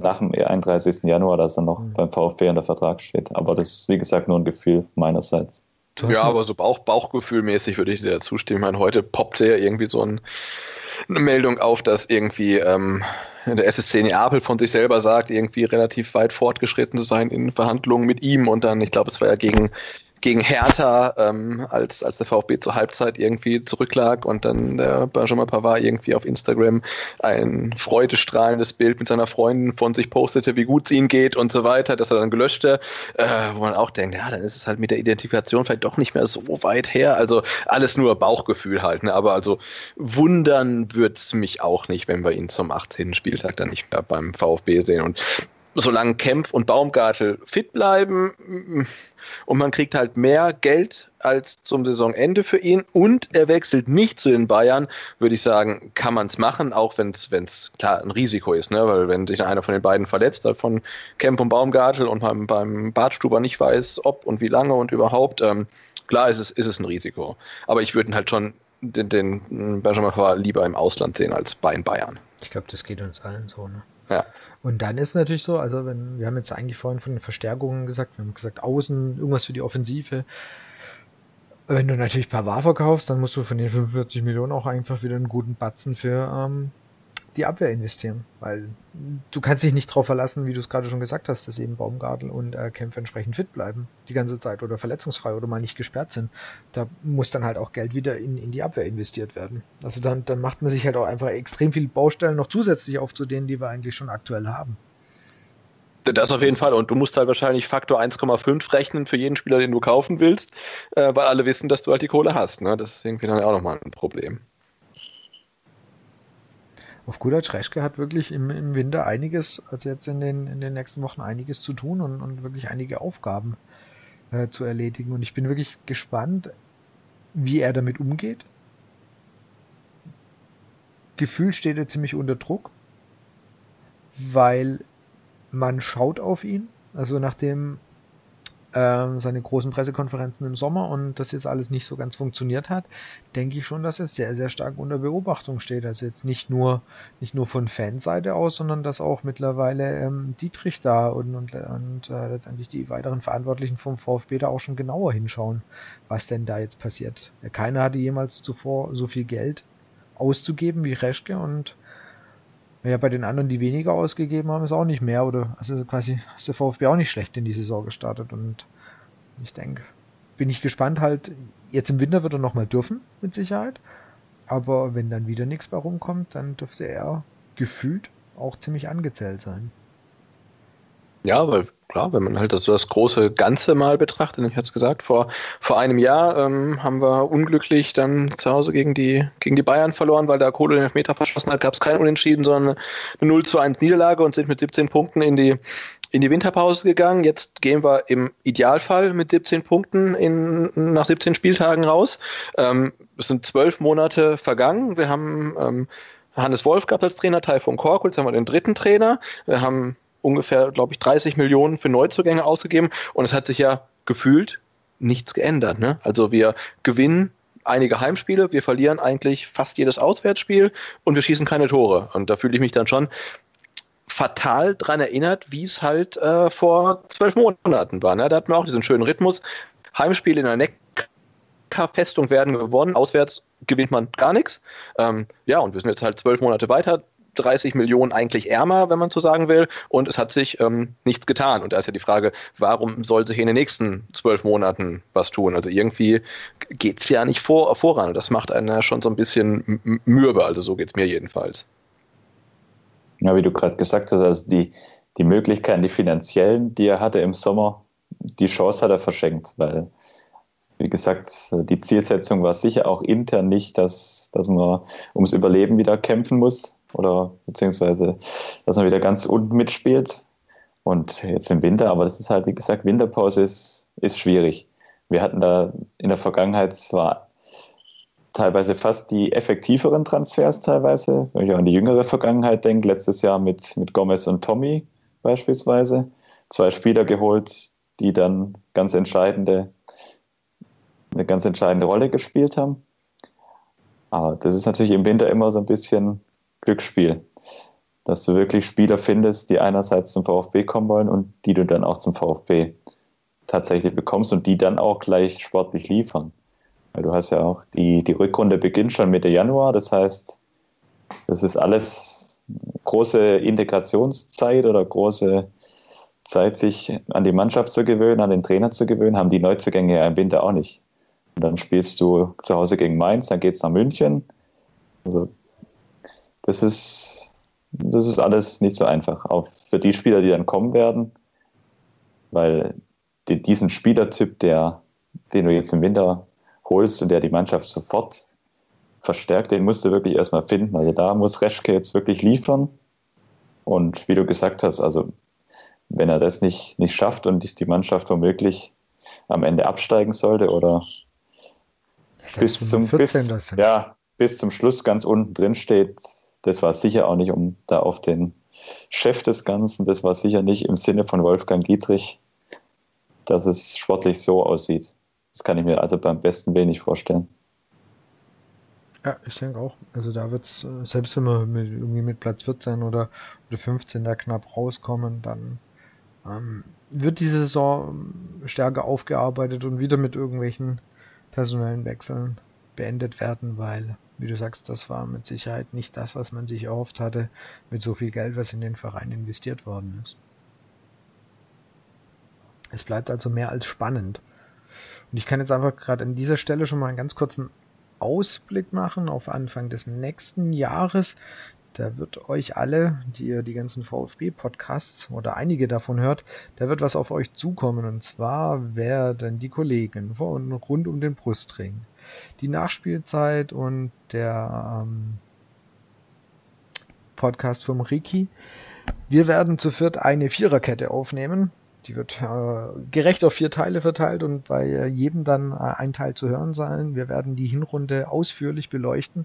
[SPEAKER 3] nach dem 31. Januar, dass er noch mhm. beim VfB unter Vertrag steht. Aber das ist, wie gesagt, nur ein Gefühl meinerseits.
[SPEAKER 2] Ja, aber so Bauch, Bauchgefühlmäßig würde ich dir zustimmen. Ich meine, heute poppte ja irgendwie so ein, eine Meldung auf, dass irgendwie ähm, der SSC Neapel von sich selber sagt, irgendwie relativ weit fortgeschritten zu sein in Verhandlungen mit ihm und dann, ich glaube, es war ja gegen gegen Hertha, ähm, als, als der VfB zur Halbzeit irgendwie zurücklag und dann der Benjamin Pavard irgendwie auf Instagram ein freudestrahlendes Bild mit seiner Freundin von sich postete, wie gut es ihnen geht und so weiter, dass er dann gelöschte, äh, wo man auch denkt, ja, dann ist es halt mit der Identifikation vielleicht doch nicht mehr so weit her. Also alles nur Bauchgefühl halt, ne? aber also wundern wird es mich auch nicht, wenn wir ihn zum 18. Spieltag dann nicht mehr beim VfB sehen und solange Kempf und Baumgartel fit bleiben und man kriegt halt mehr Geld als zum Saisonende für ihn und er wechselt nicht zu den Bayern, würde ich sagen, kann man es machen, auch wenn es klar ein Risiko ist, ne? weil wenn sich einer von den beiden verletzt, halt von Kempf und Baumgartel und beim, beim Bartstuber nicht weiß, ob und wie lange und überhaupt, ähm, klar ist es, ist es ein Risiko. Aber ich würde ihn halt schon den, den Benjamin lieber im Ausland sehen als bei den Bayern.
[SPEAKER 1] Ich glaube, das geht uns allen so, ne?
[SPEAKER 2] Ja.
[SPEAKER 1] Und dann ist natürlich so, also wenn, wir haben jetzt eigentlich vorhin von den Verstärkungen gesagt, wir haben gesagt, außen, irgendwas für die Offensive. Wenn du natürlich Pavard verkaufst, dann musst du von den 45 Millionen auch einfach wieder einen guten Batzen für ähm, die Abwehr investieren, weil du kannst dich nicht darauf verlassen, wie du es gerade schon gesagt hast, dass eben Baumgartel und äh, Kämpfe entsprechend fit bleiben die ganze Zeit oder verletzungsfrei oder mal nicht gesperrt sind. Da muss dann halt auch Geld wieder in, in die Abwehr investiert werden. Also dann, dann macht man sich halt auch einfach extrem viele Baustellen noch zusätzlich auf zu denen, die wir eigentlich schon aktuell haben.
[SPEAKER 2] Das auf jeden Fall. Und du musst halt wahrscheinlich Faktor 1,5 rechnen für jeden Spieler, den du kaufen willst, äh, weil alle wissen, dass du halt die Kohle hast. Ne? Das ist irgendwie dann auch nochmal ein Problem
[SPEAKER 1] auf gut Deutsch, Reschke hat wirklich im, im Winter einiges, also jetzt in den, in den nächsten Wochen einiges zu tun und, und wirklich einige Aufgaben äh, zu erledigen. Und ich bin wirklich gespannt, wie er damit umgeht. Gefühl steht er ziemlich unter Druck, weil man schaut auf ihn. Also nachdem seine großen Pressekonferenzen im Sommer und das jetzt alles nicht so ganz funktioniert hat, denke ich schon, dass er sehr, sehr stark unter Beobachtung steht. Also jetzt nicht nur, nicht nur von Fanseite aus, sondern dass auch mittlerweile ähm, Dietrich da und, und, und äh, letztendlich die weiteren Verantwortlichen vom VfB da auch schon genauer hinschauen, was denn da jetzt passiert. Keiner hatte jemals zuvor so viel Geld auszugeben wie Reschke und ja, bei den anderen, die weniger ausgegeben haben, ist auch nicht mehr. Oder also quasi ist der VfB auch nicht schlecht in die Saison gestartet. Und ich denke, bin ich gespannt halt. Jetzt im Winter wird er nochmal dürfen, mit Sicherheit. Aber wenn dann wieder nichts bei rumkommt, dann dürfte er gefühlt auch ziemlich angezählt sein.
[SPEAKER 2] Ja, weil klar, wenn man halt das, das große Ganze mal betrachtet, ich hatte es gesagt, vor, vor einem Jahr ähm, haben wir unglücklich dann zu Hause gegen die, gegen die Bayern verloren, weil da Kohle den Elfmeter verschossen hat, gab es kein Unentschieden, sondern eine 0 zu 1 Niederlage und sind mit 17 Punkten in die, in die Winterpause gegangen. Jetzt gehen wir im Idealfall mit 17 Punkten in, nach 17 Spieltagen raus. Ähm, es sind zwölf Monate vergangen. Wir haben ähm, Hannes Wolf gehabt als Trainer, Teil von Korkut, jetzt haben wir den dritten Trainer. Wir haben ungefähr, glaube ich, 30 Millionen für Neuzugänge ausgegeben und es hat sich ja gefühlt nichts geändert. Ne? Also wir gewinnen einige Heimspiele, wir verlieren eigentlich fast jedes Auswärtsspiel und wir schießen keine Tore. Und da fühle ich mich dann schon fatal dran erinnert, wie es halt äh, vor zwölf Monaten war. Ne? Da hatten wir auch diesen schönen Rhythmus. Heimspiele in der Neckar-Festung werden gewonnen, auswärts gewinnt man gar nichts. Ähm, ja, und wir sind jetzt halt zwölf Monate weiter. 30 Millionen eigentlich ärmer, wenn man so sagen will, und es hat sich ähm, nichts getan. Und da ist ja die Frage, warum soll sich in den nächsten zwölf Monaten was tun? Also irgendwie geht es ja nicht vor, voran. Das macht einen ja schon so ein bisschen mürbe, also so geht es mir jedenfalls.
[SPEAKER 3] Ja, wie du gerade gesagt hast, also die, die Möglichkeiten, die finanziellen, die er hatte im Sommer, die Chance hat er verschenkt, weil, wie gesagt, die Zielsetzung war sicher auch intern nicht, dass, dass man ums Überleben wieder kämpfen muss, oder beziehungsweise, dass man wieder ganz unten mitspielt. Und jetzt im Winter, aber das ist halt, wie gesagt, Winterpause ist, ist schwierig. Wir hatten da in der Vergangenheit zwar teilweise fast die effektiveren Transfers teilweise, wenn ich auch an die jüngere Vergangenheit denke, letztes Jahr mit, mit Gomez und Tommy beispielsweise, zwei Spieler geholt, die dann ganz entscheidende, eine ganz entscheidende Rolle gespielt haben. Aber das ist natürlich im Winter immer so ein bisschen Glücksspiel, dass du wirklich Spieler findest, die einerseits zum VfB kommen wollen und die du dann auch zum VfB tatsächlich bekommst und die dann auch gleich sportlich liefern. Weil du hast ja auch die, die Rückrunde beginnt schon Mitte Januar, das heißt, das ist alles große Integrationszeit oder große Zeit, sich an die Mannschaft zu gewöhnen, an den Trainer zu gewöhnen, haben die Neuzugänge ja im Winter auch nicht. Und dann spielst du zu Hause gegen Mainz, dann geht es nach München. Also das ist, das ist alles nicht so einfach. Auch für die Spieler, die dann kommen werden, weil die, diesen Spielertyp, der, den du jetzt im Winter holst und der die Mannschaft sofort verstärkt, den musst du wirklich erstmal finden. Also da muss Reschke jetzt wirklich liefern. Und wie du gesagt hast, also wenn er das nicht, nicht schafft und die Mannschaft womöglich am Ende absteigen sollte oder bis zum, bis, ja, bis zum Schluss ganz unten drin steht, das war sicher auch nicht um da auf den Chef des Ganzen, das war sicher nicht im Sinne von Wolfgang Dietrich, dass es sportlich so aussieht. Das kann ich mir also beim besten nicht vorstellen.
[SPEAKER 1] Ja, ich denke auch. Also da wird es, äh, selbst wenn wir mit, irgendwie mit Platz 14 oder, oder 15 da knapp rauskommen, dann ähm, wird diese Saison stärker aufgearbeitet und wieder mit irgendwelchen personellen Wechseln beendet werden, weil, wie du sagst, das war mit Sicherheit nicht das, was man sich erhofft hatte, mit so viel Geld, was in den Verein investiert worden ist. Es bleibt also mehr als spannend. Und ich kann jetzt einfach gerade an dieser Stelle schon mal einen ganz kurzen Ausblick machen auf Anfang des nächsten Jahres. Da wird euch alle, die ihr die ganzen VfB-Podcasts oder einige davon hört, da wird was auf euch zukommen. Und zwar werden die Kollegen von rund um den Brustring, die Nachspielzeit und der ähm, Podcast vom Riki. Wir werden zu viert eine Viererkette aufnehmen. Die wird äh, gerecht auf vier Teile verteilt und bei jedem dann äh, ein Teil zu hören sein. Wir werden die Hinrunde ausführlich beleuchten.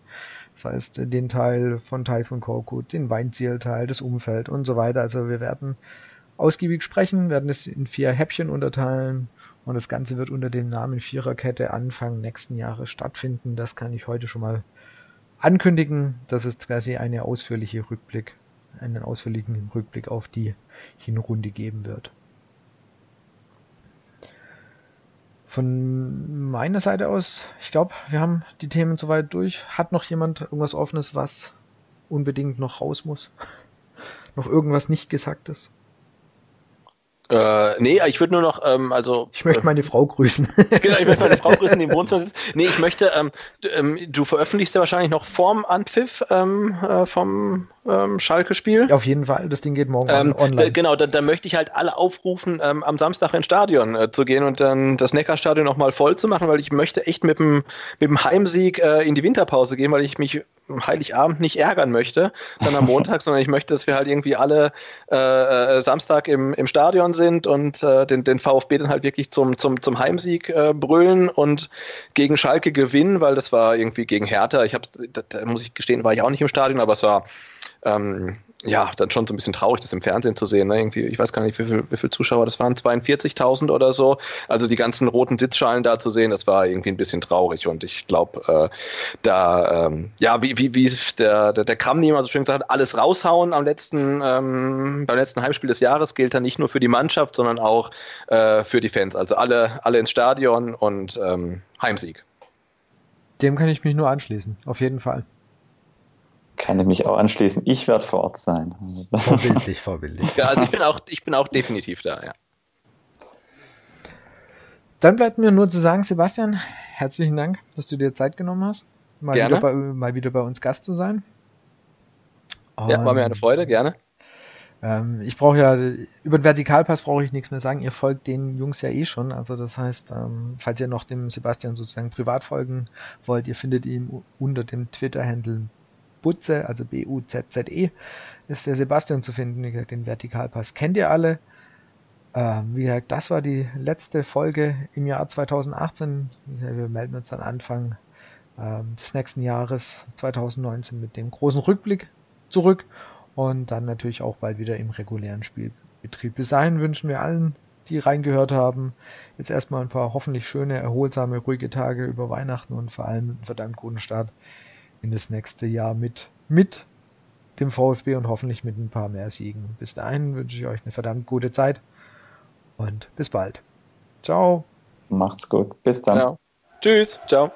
[SPEAKER 1] Das heißt, den Teil von von Korkut, den Weinzielteil, das Umfeld und so weiter. Also wir werden ausgiebig sprechen, werden es in vier Häppchen unterteilen und das Ganze wird unter dem Namen Viererkette Anfang nächsten Jahres stattfinden. Das kann ich heute schon mal ankündigen. Das ist quasi eine ausführliche Rückblick, einen ausführlichen Rückblick auf die Hinrunde geben wird. Von meiner Seite aus, ich glaube, wir haben die Themen soweit durch. Hat noch jemand irgendwas Offenes, was unbedingt noch raus muss? noch irgendwas nicht Gesagtes?
[SPEAKER 2] Äh, nee, ich würde nur noch, ähm, also.
[SPEAKER 1] Ich möchte meine Frau grüßen.
[SPEAKER 2] genau, ich möchte meine Frau grüßen, die im Wohnzimmer sitzt. Nee, ich möchte, ähm, du, ähm, du veröffentlichst ja wahrscheinlich noch vorm Anpfiff ähm, äh, vom ähm, Schalke-Spiel.
[SPEAKER 1] Auf jeden Fall, das Ding geht morgen ähm,
[SPEAKER 2] online. Genau, da, da, möchte ich halt alle aufrufen, ähm, am Samstag ins Stadion äh, zu gehen und dann das Neckarstadion nochmal voll zu machen, weil ich möchte echt mit dem, mit dem Heimsieg äh, in die Winterpause gehen, weil ich mich Heiligabend nicht ärgern möchte, dann am Montag, sondern ich möchte, dass wir halt irgendwie alle äh, äh, Samstag im, im Stadion sind und äh, den, den VfB dann halt wirklich zum, zum, zum Heimsieg äh, brüllen und gegen Schalke gewinnen, weil das war irgendwie gegen Hertha. Ich habe, da muss ich gestehen, war ich auch nicht im Stadion, aber es war ähm, ja, dann schon so ein bisschen traurig, das im Fernsehen zu sehen. Ne? Irgendwie, ich weiß gar nicht, wie viele viel Zuschauer das waren, 42.000 oder so. Also die ganzen roten Sitzschalen da zu sehen, das war irgendwie ein bisschen traurig. Und ich glaube, äh, da, ähm, ja, wie, wie, wie der, der, der Kramny immer so schön gesagt hat, alles raushauen am letzten, ähm, beim letzten Heimspiel des Jahres gilt dann nicht nur für die Mannschaft, sondern auch äh, für die Fans. Also alle, alle ins Stadion und ähm, Heimsieg.
[SPEAKER 1] Dem kann ich mich nur anschließen, auf jeden Fall.
[SPEAKER 3] Kann ich mich auch anschließen. Ich werde vor Ort sein.
[SPEAKER 1] Vorbildlich, vorbildlich.
[SPEAKER 2] Ja, also ich bin auch, ich bin auch definitiv da, ja.
[SPEAKER 1] Dann bleibt mir nur zu sagen, Sebastian, herzlichen Dank, dass du dir Zeit genommen hast, mal, gerne. Wieder, bei, mal wieder bei uns Gast zu sein.
[SPEAKER 2] Und, ja, war mir eine Freude, gerne.
[SPEAKER 1] Ähm, ich brauche ja, über den Vertikalpass brauche ich nichts mehr sagen. Ihr folgt den Jungs ja eh schon. Also das heißt, ähm, falls ihr noch dem Sebastian sozusagen privat folgen wollt, ihr findet ihn unter dem Twitter-Handle Butze, also B-U-Z-Z-E, ist der Sebastian zu finden. Wie gesagt, den Vertikalpass kennt ihr alle. Ähm, wie gesagt, das war die letzte Folge im Jahr 2018. Wir melden uns dann Anfang ähm, des nächsten Jahres 2019 mit dem großen Rückblick zurück und dann natürlich auch bald wieder im regulären Spielbetrieb. Bis dahin wünschen wir allen die reingehört haben. Jetzt erstmal ein paar hoffentlich schöne, erholsame, ruhige Tage über Weihnachten und vor allem einen verdammt guten Start in das nächste Jahr mit, mit dem VfB und hoffentlich mit ein paar mehr Siegen. Bis dahin wünsche ich euch eine verdammt gute Zeit und bis bald. Ciao.
[SPEAKER 3] Macht's gut. Bis dann.
[SPEAKER 2] Ja. Tschüss. Ciao.